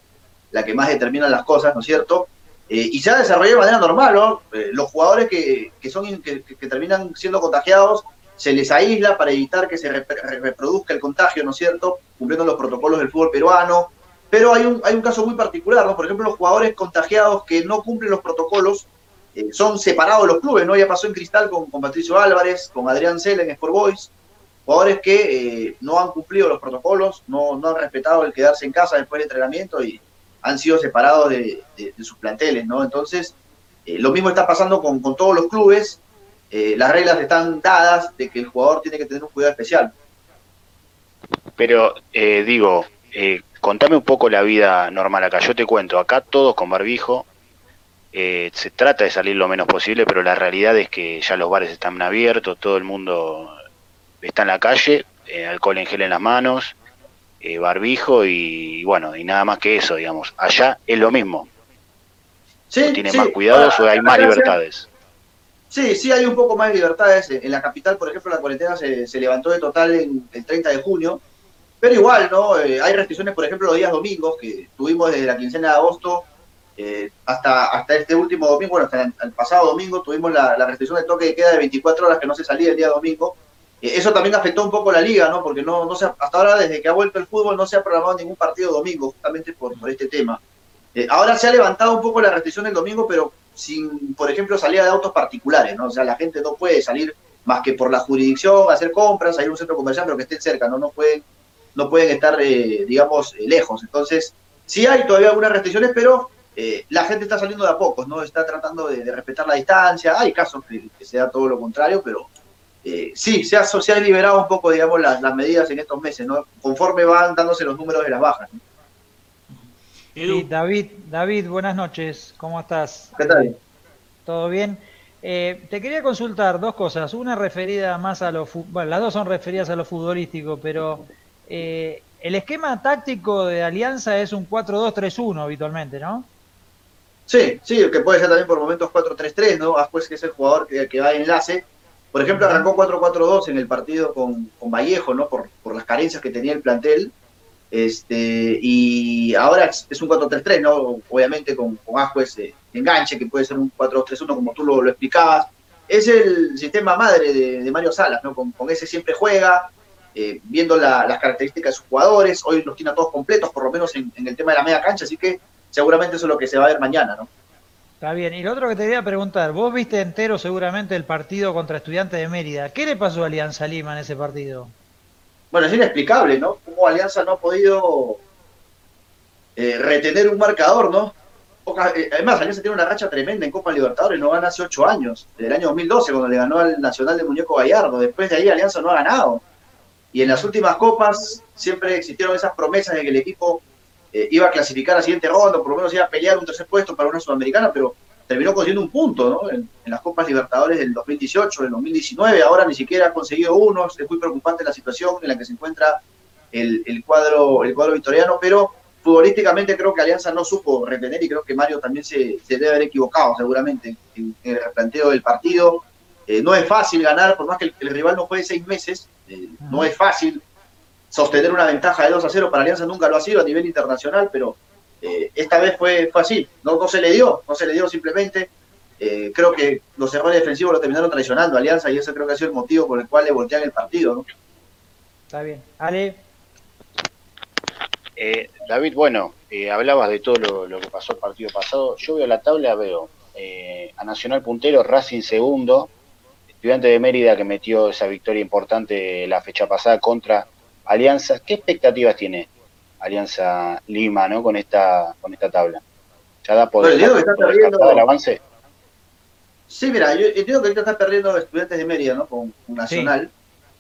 la que más determina las cosas, ¿no es cierto? Eh, y se ha desarrollado de manera normal, ¿no? Eh, los jugadores que, que son, que, terminan siendo contagiados se les aísla para evitar que se reproduzca el contagio, ¿no es cierto? Cumpliendo los protocolos del fútbol peruano. Pero hay un, hay un caso muy particular, ¿no? Por ejemplo, los jugadores contagiados que no cumplen los protocolos eh, son separados los clubes, ¿no? Ya pasó en Cristal con, Patricio Álvarez, con Adrián Cela en Sport Boys, jugadores que no han cumplido los protocolos, no, no han respetado el quedarse en casa después del entrenamiento y han sido separados de, sus planteles, ¿no? Entonces, eh, lo mismo está pasando con, todos los clubes, las reglas están dadas de que el jugador tiene que tener un cuidado especial. Pero, digo, contame un poco la vida normal acá. Yo te cuento, acá todos con barbijo, eh, se trata de salir lo menos posible, pero la realidad es que ya los bares están abiertos, todo el mundo está en la calle, eh, alcohol en gel en las manos, eh, barbijo y, bueno, y nada más que eso, digamos. Allá es lo mismo. Sí, ¿Tiene más cuidados o hay más libertades? Sí, sí hay un poco más de libertades. En la capital, por ejemplo, la cuarentena se, se levantó de total en el 30 de junio, pero igual, ¿no? hay restricciones, por ejemplo, los días domingos, que tuvimos desde la quincena de agosto eh, hasta, hasta este último domingo, bueno, hasta el, pasado domingo tuvimos la, restricción de toque de queda de 24 horas que no se salía el día domingo. Eh, eso también afectó un poco la liga, ¿no? Porque no, no se, hasta ahora, desde que ha vuelto el fútbol, no se ha programado ningún partido domingo, justamente por, por este tema. Eh, ahora se ha levantado un poco la restricción del domingo, pero sin, por ejemplo, salida de autos particulares, ¿no? O sea, la gente no puede salir más que por la jurisdicción, hacer compras, ir a un centro comercial, pero que estén cerca, ¿no? No pueden, no pueden estar, digamos, lejos. Entonces, sí hay todavía algunas restricciones, pero eh, la gente está saliendo de a pocos, ¿no? Está tratando de, respetar la distancia. Hay casos que, se da todo lo contrario, pero eh, sí, se ha, se liberado un poco, digamos, las, medidas en estos meses, ¿no? Conforme van dándose los números de las bajas. David, David, buenas noches, ¿cómo estás? ¿Qué tal? ¿Todo bien? Eh, te quería consultar dos cosas, una referida más a lo bueno, las dos son referidas a lo futbolístico, pero el esquema táctico de Alianza es un 4-2-3-1 habitualmente, ¿no? Sí, sí, que puede ser también por momentos 4-3-3, ¿no? Después que es el jugador que, que va de enlace. Por ejemplo, arrancó 4-4-2 en el partido con, Vallejo, ¿no? Por, por, las carencias que tenía el plantel. Este, y ahora es, un 4-3-3, ¿no? Obviamente con, con ese enganche, que puede ser un 4-2-3-1, como tú lo, explicabas. Es el sistema madre de, Mario Salas, ¿no? Con, ese siempre juega, eh, viendo las características de sus jugadores. Hoy los tiene a todos completos, por lo menos en, en el tema de la media cancha, así que seguramente eso es lo que se va a ver mañana, ¿no? Está bien. Y lo otro que te quería preguntar, vos viste entero seguramente el partido contra Estudiantes de Mérida. ¿Qué le pasó a Alianza Lima en ese partido? Bueno, es inexplicable, ¿no? Cómo Alianza no ha podido eh, retener un marcador, ¿no? Eh, además, Alianza tiene una racha tremenda en Copa Libertadores, no gana hace ocho años, desde el año 2012, cuando le ganó al Nacional de Muñeco Gallardo. Después de ahí, Alianza no ha ganado. Y en las últimas copas siempre existieron esas promesas de que el equipo eh, iba a clasificar a siguiente ronda, por lo menos iba a pelear un tercer puesto para una sudamericana, pero terminó consiguiendo un punto ¿no? en, las Copas Libertadores del 2018, del 2019, ahora ni siquiera ha conseguido uno, es muy preocupante la situación en la que se encuentra el, el cuadro, el cuadro victoriano, pero futbolísticamente creo que Alianza no supo retener y creo que Mario también se, debe haber equivocado seguramente en, el replanteo del partido. Eh, no es fácil ganar, por más que el, rival no juegue seis meses, eh, no es fácil sostener una ventaja de 2 a 0 para Alianza, nunca lo ha sido a nivel internacional, pero eh, esta vez fue, fue así, no, no se le dio, no se le dio simplemente. creo que los errores defensivos lo terminaron traicionando a Alianza y ese creo que ha sido el motivo por el cual le voltean el partido. ¿no? Está bien. Ale. Eh, David, bueno, eh, hablabas de todo lo, que pasó el partido pasado. Yo veo la tabla, veo eh, a Nacional puntero, Racing segundo, Estudiante de Mérida que metió esa victoria importante la fecha pasada contra Alianza. ¿Qué expectativas tiene Alianza Lima ¿no? con esta con esta tabla? ¿Ya da por, el avance? Sí, mira, yo entiendo que ahorita está perdiendo Estudiantes de Mérida ¿no? con, Nacional.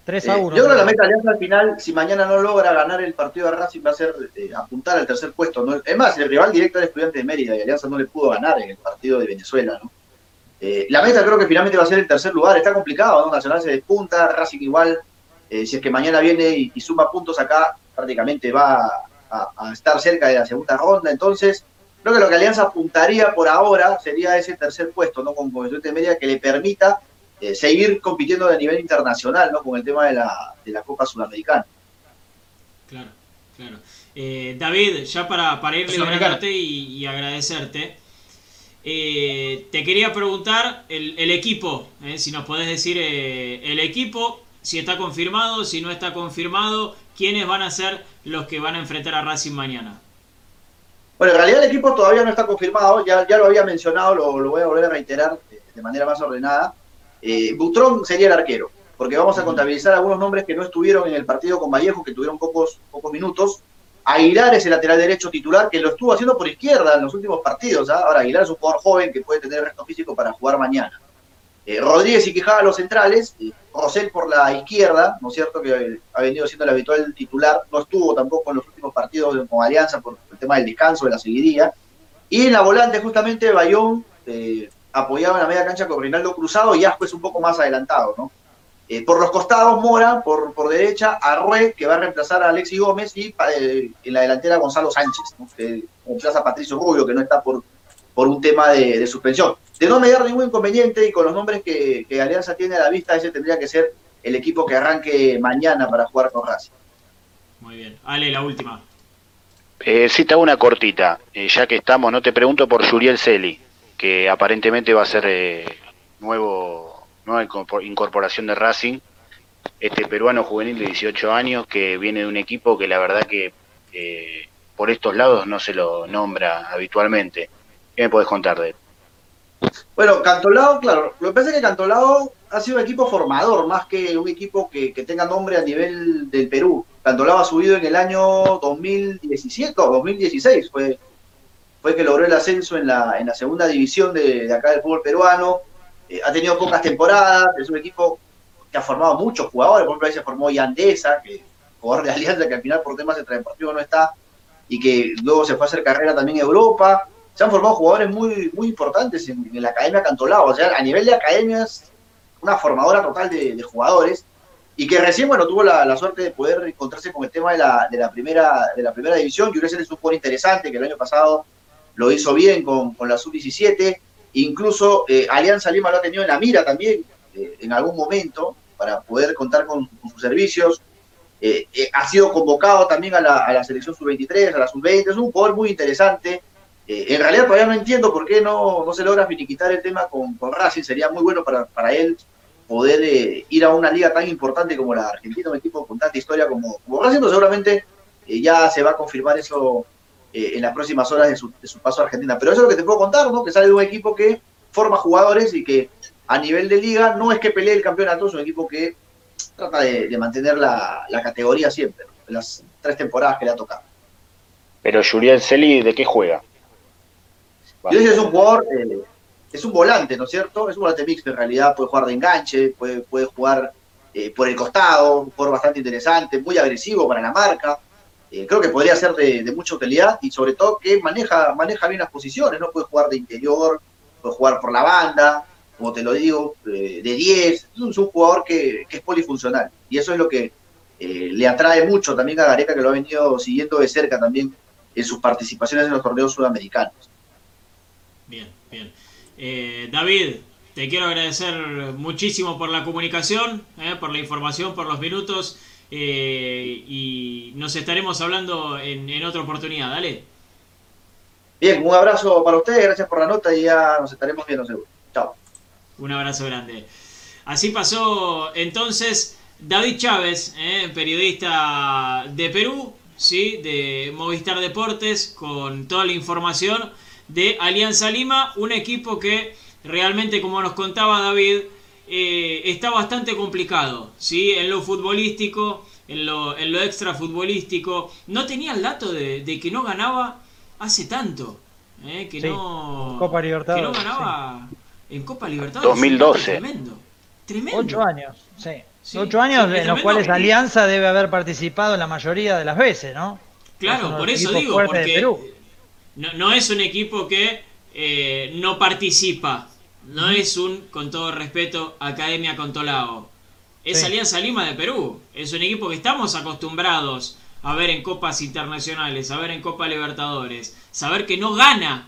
3 a 1. Eh, yo creo que la meta Alianza al final, si mañana no logra ganar el partido de Racing, va a ser eh, apuntar al tercer puesto. ¿no? Es más, el rival directo era Estudiante de Mérida y Alianza no le pudo ganar en el partido de Venezuela. ¿no? Eh, la meta creo que finalmente va a ser el tercer lugar. Está complicado, ¿no? Nacional se despunta, Racing igual. Si es que mañana viene y, suma puntos acá, prácticamente va a, estar cerca de la segunda ronda. Entonces, creo que lo que Alianza apuntaría por ahora sería ese tercer puesto, ¿no? Con, de Mérida que le permita eh, seguir compitiendo a nivel internacional, ¿no? Con el tema de la, de la Copa Sudamericana. Claro, claro. Eh, David, ya para, para ir liberándote y, y, agradecerte, eh, te quería preguntar el, el equipo, si nos podés decir el equipo, si está confirmado, si no está confirmado, quiénes van a ser los que van a enfrentar a Racing mañana. Bueno, en realidad el equipo todavía no está confirmado, ya, ya lo había mencionado, lo, lo voy a volver a reiterar de manera más ordenada. Eh, Butrón sería el arquero, porque vamos a contabilizar algunos nombres que no estuvieron en el partido con Vallejo, que tuvieron pocos, pocos minutos. Aguilar es el lateral derecho titular, que lo estuvo haciendo por izquierda en los últimos partidos. ¿ah? Ahora, Aguilar es un jugador joven que puede tener resto físico para jugar mañana. Eh, Rodríguez y Quijada los centrales, eh, por la izquierda, ¿no es cierto? Que ha venido siendo el habitual titular, no estuvo tampoco en los últimos partidos con Alianza por el tema del descanso, de la seguiría. Y en la volante, justamente, Bayón, eh, apoyado en la media cancha con Rinaldo Cruzado y Asco es un poco más adelantado, ¿no? Eh, por los costados, Mora, por, por derecha, Arrué, que va a reemplazar a Alexis Gómez, y en la delantera Gonzalo Sánchez, ¿no? que reemplaza a Patricio Rubio, que no está por, por un tema de, suspensión. De no mediar ningún inconveniente y con los nombres que, que, Alianza tiene a la vista, ese tendría que ser el equipo que arranque mañana para jugar con Racing. Muy bien. Ale, la última. Eh, sí, una cortita. Eh, ya que estamos, no te pregunto por Juriel Celi que aparentemente va a ser eh, nuevo, nueva incorporación de Racing, este peruano juvenil de 18 años que viene de un equipo que la verdad que eh, por estos lados no se lo nombra habitualmente. ¿Qué me puedes contar de él? Bueno, Cantolao, claro, lo que pasa es que Cantolao ha sido un equipo formador más que un equipo que, tenga nombre a nivel del Perú. Cantolao ha subido en el año 2017 o 2016, fue fue que logró el ascenso en la, en la segunda división de, acá del fútbol peruano. Eh, ha tenido pocas temporadas, es un equipo que ha formado muchos jugadores, por ejemplo ahí se formó Yandesa, que jugador de Alianza que al final por temas deportivo no está, y que luego se fue a hacer carrera también en Europa. Se han formado jugadores muy, muy importantes en, la Academia Cantolao, o sea, a nivel de academias, una formadora total de, jugadores, y que recién, bueno, tuvo la, suerte de poder encontrarse con el tema de la, de la, primera, de la primera división, que es un jugador interesante, que el año pasado lo hizo bien con, la sub-17, incluso eh, Alianza Lima lo ha tenido en la mira también eh, en algún momento para poder contar con, sus servicios. Eh, ha sido convocado también a la, selección sub-23, a la sub-20, es un jugador muy interesante. En realidad todavía no entiendo por qué no, no se logra finiquitar el tema con, con Racing, sería muy bueno para, para él poder ir a una liga tan importante como la Argentina, un equipo con tanta historia como, como Racing, pero seguramente ya se va a confirmar eso eh, en las próximas horas de su, paso a Argentina. Pero eso es lo que te puedo contar, ¿no? Que sale de un equipo que forma jugadores y que a nivel de liga no es que pelee el campeonato, es un equipo que trata de, mantener la, categoría siempre, en las tres temporadas que le ha tocado. Pero Julián Celi, ¿de qué juega? Es un jugador, eh, es un volante, ¿no es cierto? Es un volante mixto en realidad, puede jugar de enganche, puede, jugar eh, por el costado, un jugador bastante interesante, muy agresivo para la marca. Eh, creo que podría ser de, mucha utilidad y sobre todo que maneja, maneja bien las posiciones, ¿no? Puede jugar de interior, puede jugar por la banda, como te lo digo, de 10. Es un, jugador que, es polifuncional y eso es lo que le atrae mucho también a Gareca, que lo ha venido siguiendo de cerca también en sus participaciones en los torneos sudamericanos. Bien, bien. Eh, David, te quiero agradecer muchísimo por la comunicación, eh, por la información, por los minutos eh, y nos estaremos hablando en, otra oportunidad. Dale. Bien, un abrazo para ustedes, gracias por la nota y ya nos estaremos viendo seguro. Chao. Un abrazo grande. Así pasó entonces David Chávez, periodista de Perú, ¿sí? de Movistar Deportes, con toda la información de Alianza Lima, un equipo que realmente, como nos contaba David, eh, está bastante complicado, ¿sí? En lo futbolístico, en lo, en lo extra futbolístico. No tenía el dato de, que no ganaba hace tanto, ¿eh? que, no, Copa Libertadores, que no ganaba en Copa Libertadores. 2012. Tremendo. Tremendo. Ocho años, sí. Ocho años en los cuales Alianza debe haber participado en la mayoría de las veces, ¿no? Claro, por eso digo, porque no, es un equipo que eh, no participa. No es un, con todo respeto, Academia Contolao. Es Alianza Lima de Perú. Es un equipo que estamos acostumbrados a ver en copas internacionales, a ver en Copa Libertadores. Saber que no gana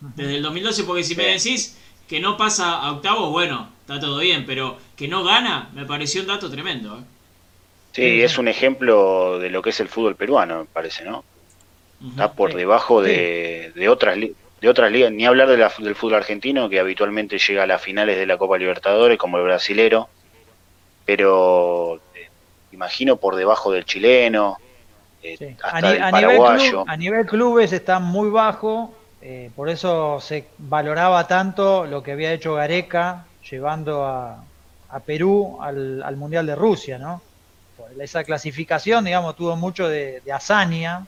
desde el 2012, porque si me decís que no pasa a octavos, bueno, está todo bien, pero que no gana, me pareció un dato tremendo. ¿eh? Sí, es un ejemplo de lo que es el fútbol peruano, me parece, ¿no? Está por debajo de, de otras de otras ligas, ni hablar de del fútbol argentino, que habitualmente llega a las finales de la Copa Libertadores, como el brasilero, pero eh, imagino por debajo del chileno, eh, hasta a, del paraguayo. a nivel clubes está muy bajo, eh, por eso se valoraba tanto lo que había hecho Gareca, llevando a, a Perú al, al, Mundial de Rusia, ¿no? Esa clasificación, digamos, tuvo mucho de, de hazaña,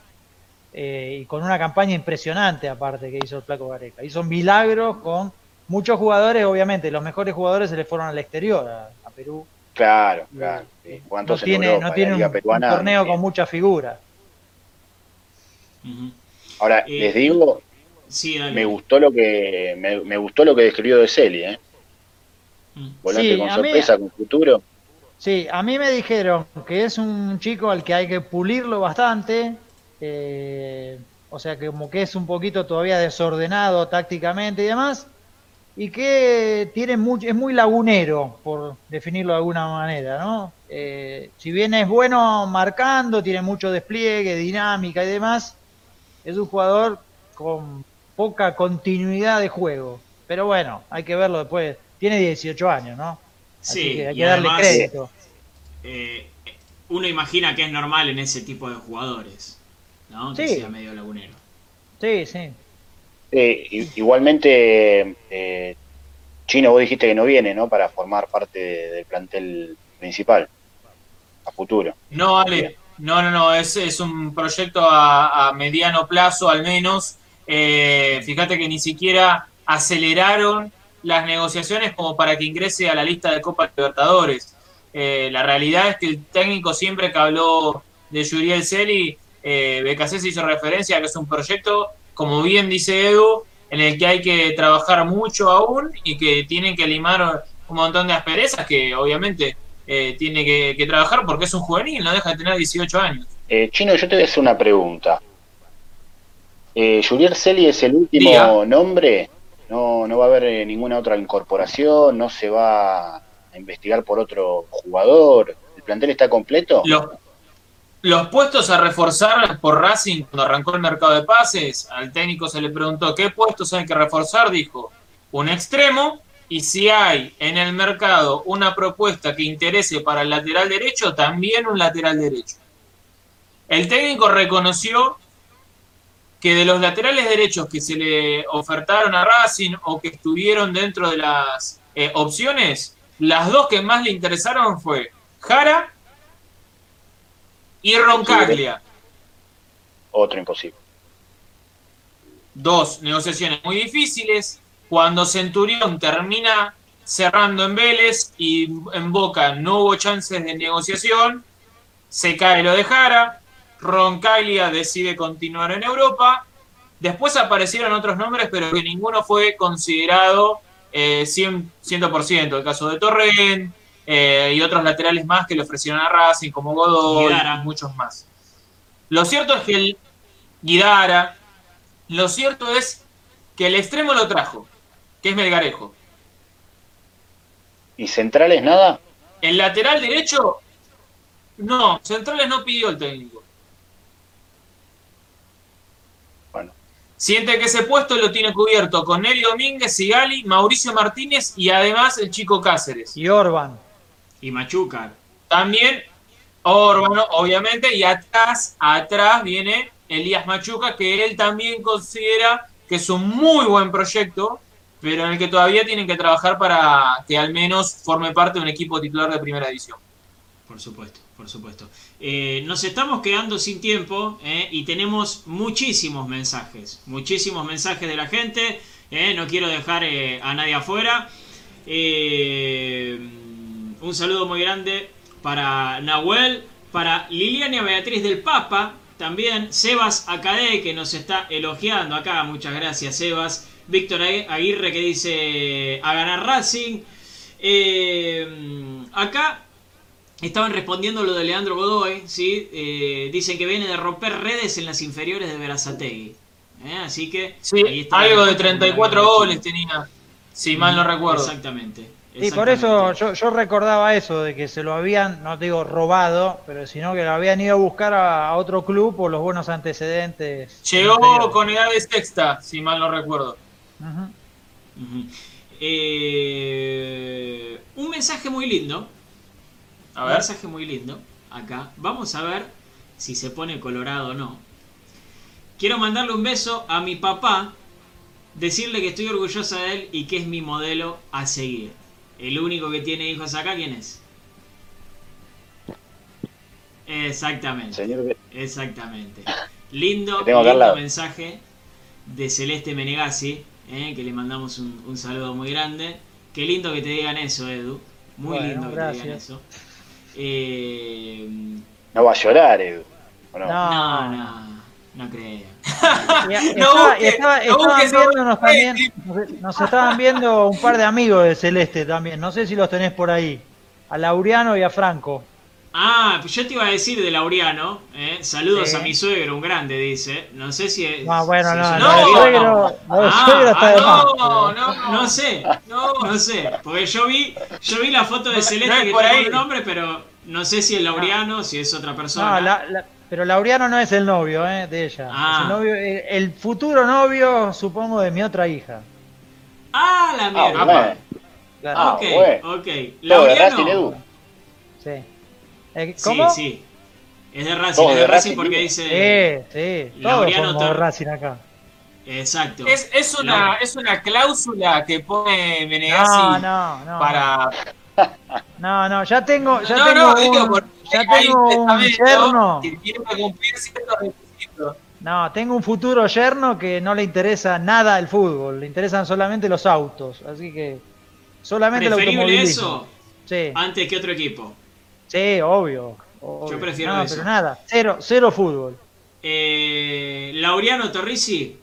eh, y con una campaña impresionante aparte que hizo el Flaco Gareca. Hizo milagros con muchos jugadores, obviamente, los mejores jugadores se le fueron al exterior, a, Perú. Claro, claro. no tiene, no tiene un, torneo con muchas figuras. Ahora, eh, les digo, me gustó lo que me, gustó lo que describió de Celi, ¿eh? Mm. Volante con sorpresa, con futuro. Sí, a mí me dijeron que es un chico al que hay que pulirlo bastante, eh, o sea que como que es un poquito todavía desordenado tácticamente y demás, y que tiene mucho, es muy lagunero, por definirlo de alguna manera, ¿no? Eh, si bien es bueno marcando, tiene mucho despliegue, dinámica y demás, es un jugador con poca continuidad de juego. Pero bueno, hay que verlo después. Tiene 18 años, ¿no? sí, hay que darle crédito. Eh, uno imagina que es normal en ese tipo de jugadores. ¿No? Que sea medio lagunero. Sí, sí. igualmente, eh, Chino, vos dijiste que no viene, ¿no? Para formar parte del plantel principal a futuro. No, Ale, no, no, no, es, es un proyecto a, mediano plazo al menos. Eh, fíjate que ni siquiera aceleraron las negociaciones como para que ingrese a la lista de Copa Libertadores. Eh, la realidad es que el técnico siempre que habló de Yuriel Celi eh, se hizo referencia a que es un proyecto, como bien dice Edu, en el que hay que trabajar mucho aún y que tienen que limar un montón de asperezas que obviamente eh, tiene que, trabajar porque es un juvenil, no deja de tener 18 años. Eh, Chino, yo te voy a hacer una pregunta. Eh, ¿Julier Celi es el último nombre? No, no va a haber eh, ninguna otra incorporación, no se va a investigar por otro jugador. ¿El plantel está completo? Los puestos a reforzar por Racing cuando arrancó el mercado de pases, al técnico se le preguntó qué puestos hay que reforzar, dijo un extremo y si hay en el mercado una propuesta que interese para el lateral derecho, también un lateral derecho. El técnico reconoció que de los laterales derechos que se le ofertaron a Racing o que estuvieron dentro de las eh, opciones, las dos que más le interesaron fue Jara y Roncaglia. Otro imposible. Dos negociaciones muy difíciles. Cuando Centurión termina cerrando en Vélez y en Boca no hubo chances de negociación, se cae lo de Jara, Roncaglia decide continuar en Europa, después aparecieron otros nombres, pero que ninguno fue considerado eh, 100%, el caso de Torren eh, y otros laterales más que le ofrecieron a Racing, como Godoy y muchos más. Lo cierto es que el Guidara, lo cierto es que el extremo lo trajo, que es Melgarejo. ¿Y centrales nada? El lateral derecho, no, centrales no pidió el técnico. Bueno. Siente que ese puesto lo tiene cubierto con Nelly Domínguez, Sigali, Mauricio Martínez y además el chico Cáceres. Y Orban. Y Machuca. También Orban, obviamente, y atrás, atrás viene Elías Machuca, que él también considera que es un muy buen proyecto, pero en el que todavía tienen que trabajar para que al menos forme parte de un equipo titular de primera edición. Por supuesto, por supuesto. Eh, nos estamos quedando sin tiempo eh, y tenemos muchísimos mensajes, muchísimos mensajes de la gente. Eh, no quiero dejar a nadie afuera. Un saludo muy grande para Nahuel, para Liliana Beatriz del Papa, también Sebas Acadé que nos está elogiando acá. Muchas gracias, Sebas. Víctor Aguirre que dice a ganar Racing. acá Estaban respondiendo lo de Leandro Godoy, ¿sí? Eh, dicen que viene de romper redes en las inferiores de Verazategui. ¿eh? Así que... Sí, algo de 34 goles tenía, si mal no recuerdo. Exactamente. Y por eso yo, recordaba eso, de que se lo habían, no digo robado, pero sino que lo habían ido a buscar a, otro club por los buenos antecedentes. Llegó con edad de sexta, si mal no recuerdo. Eh, un mensaje muy lindo a ver. Un mensaje muy lindo acá. Vamos a ver si se pone colorado o no. Quiero mandarle un beso a mi papá, decirle que estoy orgullosa de él y que es mi modelo a seguir. El único que tiene hijos acá, ¿quién es? Exactamente. Exactamente. Lindo, lindo mensaje de Celeste Menegazzi, eh, que le mandamos un, saludo muy grande. Qué lindo que te digan eso, Edu. Muy lindo que te digan eso. Eh, no va a llorar, Edu. No? no, no, no, creo. Nos estaban viendo un par de amigos de Celeste también. No sé si los tenés por ahí. A Laureano y a Franco. Ah, pues yo te iba a decir de Laureano. Eh, saludos a mi suegro, un grande, dice. No sé si. Es, ah, bueno, no, no, no, suegro, ah, está de ah, no, no, no, sé, no, no sé. Porque yo vi, yo vi la foto de Celeste que tiene el nombre, pero no sé si es Laureano, si es otra persona. No, pero Laureano no es el novio eh, de ella. Ah. El, novio, el, futuro novio, supongo, de mi otra hija. Ah, la mierda. Ah, ok, ok. Laureano. Sí. Eh, ¿Cómo? Sí, sí. Es de Racing, es de Racing porque dice. Sí, sí. Laureano de Racing acá. Exacto. Es, es, una, es una cláusula que pone Menegazzi no, no, no, para. No, no, ya tengo, ya tengo un, ya tengo un yerno. Que tiene que cumplir ciertos requisitos. No, tengo un futuro yerno que no le interesa nada el fútbol, le interesan solamente los autos, así que solamente el automovilismo. eso? Sí. Antes que otro equipo. Sí, obvio. Yo prefiero no, Pero nada, cero, cero fútbol. Eh, Laureano Torrisi,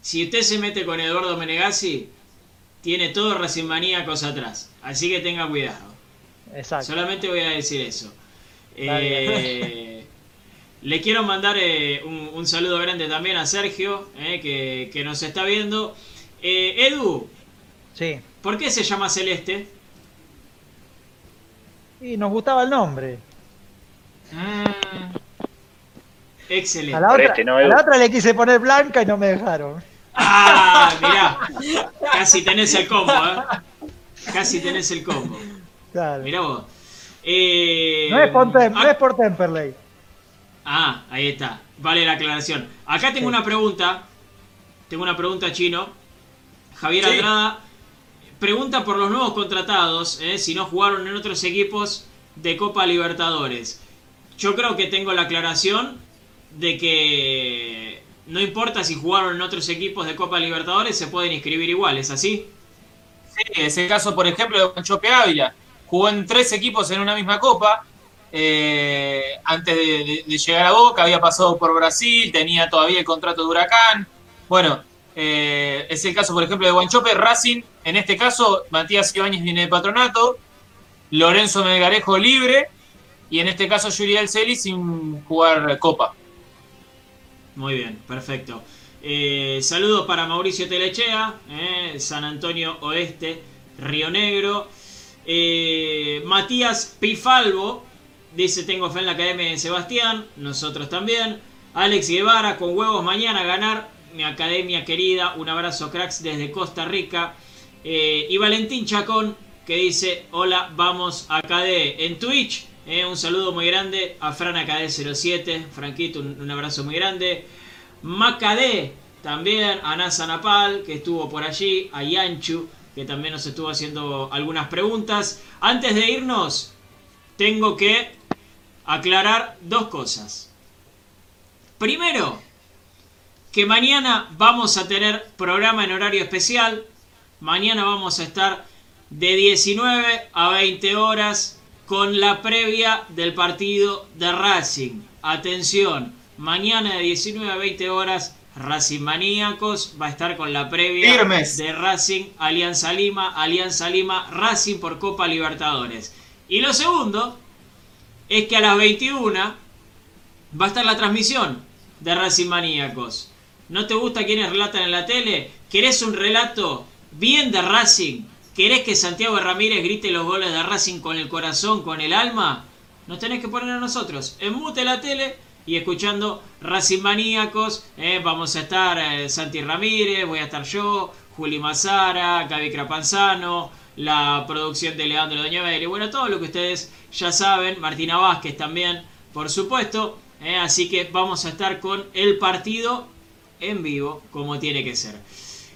si usted se mete con Eduardo Menegazzi, tiene todo Racing Maníacos atrás. Así que tenga cuidado. Exacto. Solamente voy a decir eso. Eh, le quiero mandar eh, un, saludo grande también a Sergio, eh, que, que, nos está viendo. Edu, sí. ¿por qué se llama Celeste? Y nos gustaba el nombre. Mm. Excelente. A la, otra, este la otra le quise poner blanca y no me dejaron. Ah, mirá. Casi tenés el combo, ¿eh? Casi tenés el combo. Claro. Mirá vos. Eh, no, es por, no es por Temperley. Ah, ahí está. Vale la aclaración. Acá tengo una pregunta. Tengo una pregunta chino. Javier Sí. Andrada pregunta por los nuevos contratados, eh, si no jugaron en otros equipos de Copa Libertadores. Yo creo que tengo la aclaración de que no importa si jugaron en otros equipos de Copa Libertadores, se pueden inscribir igual, ¿es así? Sí, es el caso, por ejemplo, de Juanchope Ávila. Jugó en tres equipos en una misma copa. eh, antes de, llegar a Boca, había pasado por Brasil, tenía todavía el contrato de Huracán. Bueno, eh, es el caso, por ejemplo, de Guanchope, Racing. En este caso, Matías Ibáñez viene de patronato, Lorenzo Melgarejo libre, y en este caso, Yuriel Celi sin jugar copa. Muy bien, perfecto. Eh, saludos para Mauricio Telechea, eh, San Antonio Oeste, Río Negro. Eh, Matías Pifalvo dice: Tengo fe en la academia de Sebastián. Nosotros también. Alex Guevara, con huevos mañana a ganar. Mi academia querida. Un abrazo, cracks, desde Costa Rica. Y Valentín Chacón, que dice: Hola, vamos a KD en Twitch. Eh, un saludo muy grande a Fran AKD07. Franquito, un, un abrazo muy grande. Macadé, también a Nasa Napal, que estuvo por allí. A Yanchu, que también nos estuvo haciendo algunas preguntas. Antes de irnos, tengo que aclarar dos cosas. Primero, que mañana vamos a tener programa en horario especial. Mañana vamos a estar de 19 a 20 horas con la previa del partido de Racing. Atención, mañana de 19 a 20 horas Racing Maníacos va a estar con la previa Firmes. de Racing Alianza Lima, Alianza Lima, Racing por Copa Libertadores. Y lo segundo es que a las 21 va a estar la transmisión de Racing Maníacos. ¿No te gusta quienes relatan en la tele? ¿Querés un relato bien de Racing? ¿Querés que Santiago Ramírez grite los goles de Racing con el corazón, con el alma? Nos tenés que poner a nosotros en mute la tele y escuchando Racing Maníacos. eh, vamos a estar eh, Santi Ramírez, voy a estar yo, Juli Mazara, Gaby Crapanzano, la producción de Leandro Doñaveri. Bueno, todo lo que ustedes ya saben. Martina Vázquez también, por supuesto. eh, así que vamos a estar con el partido en vivo, como tiene que ser.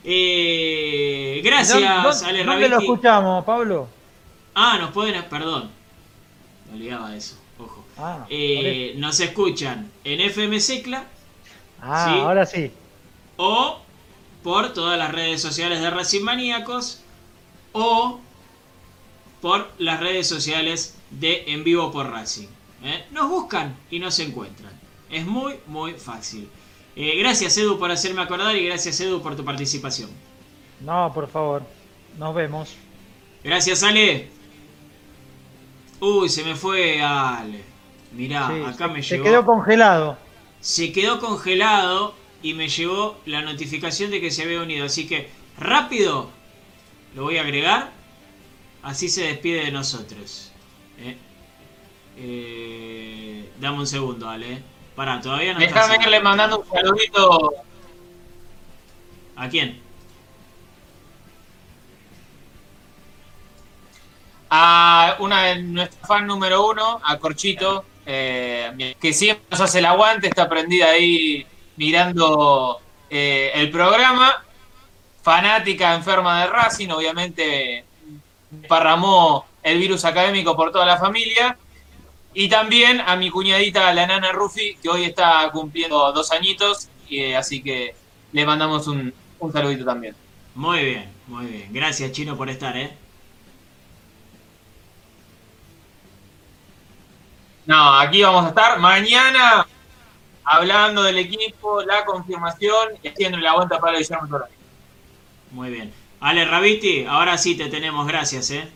Eh, gracias, ¿Dónde, Ale dónde lo escuchamos, Pablo? Ah, nos pueden. Perdón. Me olvidaba de eso. Ojo. Ah, Eh, nos escuchan en FM Secla ah sí. ahora sí. o por todas las redes sociales de Racing Maníacos o por las redes sociales de En Vivo por Racing. ¿eh? Nos buscan y nos encuentran. Es muy, muy fácil. Eh, gracias Edu por hacerme acordar y gracias Edu por tu participación. No, por favor. Nos vemos. Gracias Ale. Uy, se me fue Ale. Mirá, Sí, acá se, me se llegó. quedó congelado. se quedó congelado y me llegó la notificación de que se había unido. Así que rápido lo voy a agregar. Así se despide de nosotros. Eh, eh, dame un segundo, Ale. Pará, todavía no Déjame cerrado. irle mandando un saludito ¿A quién? a una de nuestras fan número uno, a Corchito, eh, que siempre nos hace el aguante, está prendida ahí mirando eh, el programa. Fanática enferma de Racing, obviamente parramó el virus académico por toda la familia. Y también a mi cuñadita, la nana Rufi, que hoy está cumpliendo dos añitos, y, eh, así que le mandamos un, un saludito también. Muy bien, muy bien. Gracias, Chino, por estar, ¿eh? No, aquí vamos a estar mañana hablando del equipo, la confirmación y haciendo la vuelta para Guillermo Torres. Muy bien. Ale Raviti, ahora sí te tenemos. Gracias, ¿eh?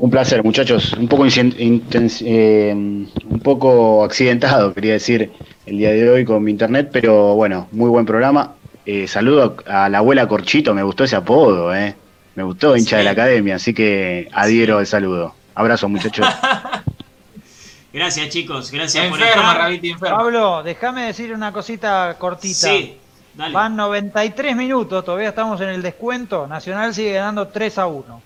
Un placer, muchachos. Un poco, eh, un poco accidentado, quería decir, el día de hoy con mi internet, pero bueno, muy buen programa. Eh, saludo a la abuela Corchito, me gustó ese apodo, eh. Me gustó, hincha Sí. de la academia, así que adhiero al saludo. Abrazo, muchachos. Gracias, chicos. Gracias por estar. Raviti, enferma. Pablo, déjame decir una cosita cortita. Sí, dale. Van 93 minutos, todavía estamos en el descuento. Nacional sigue ganando 3 a 1.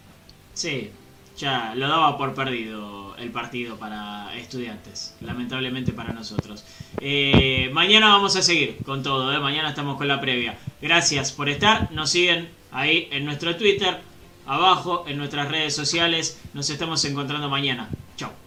Sí. Ya lo daba por perdido el partido para estudiantes, lamentablemente para nosotros. Eh, mañana vamos a seguir con todo, ¿eh? mañana estamos con la previa. Gracias por estar, nos siguen ahí en nuestro Twitter, abajo en nuestras redes sociales, nos estamos encontrando mañana. Chao.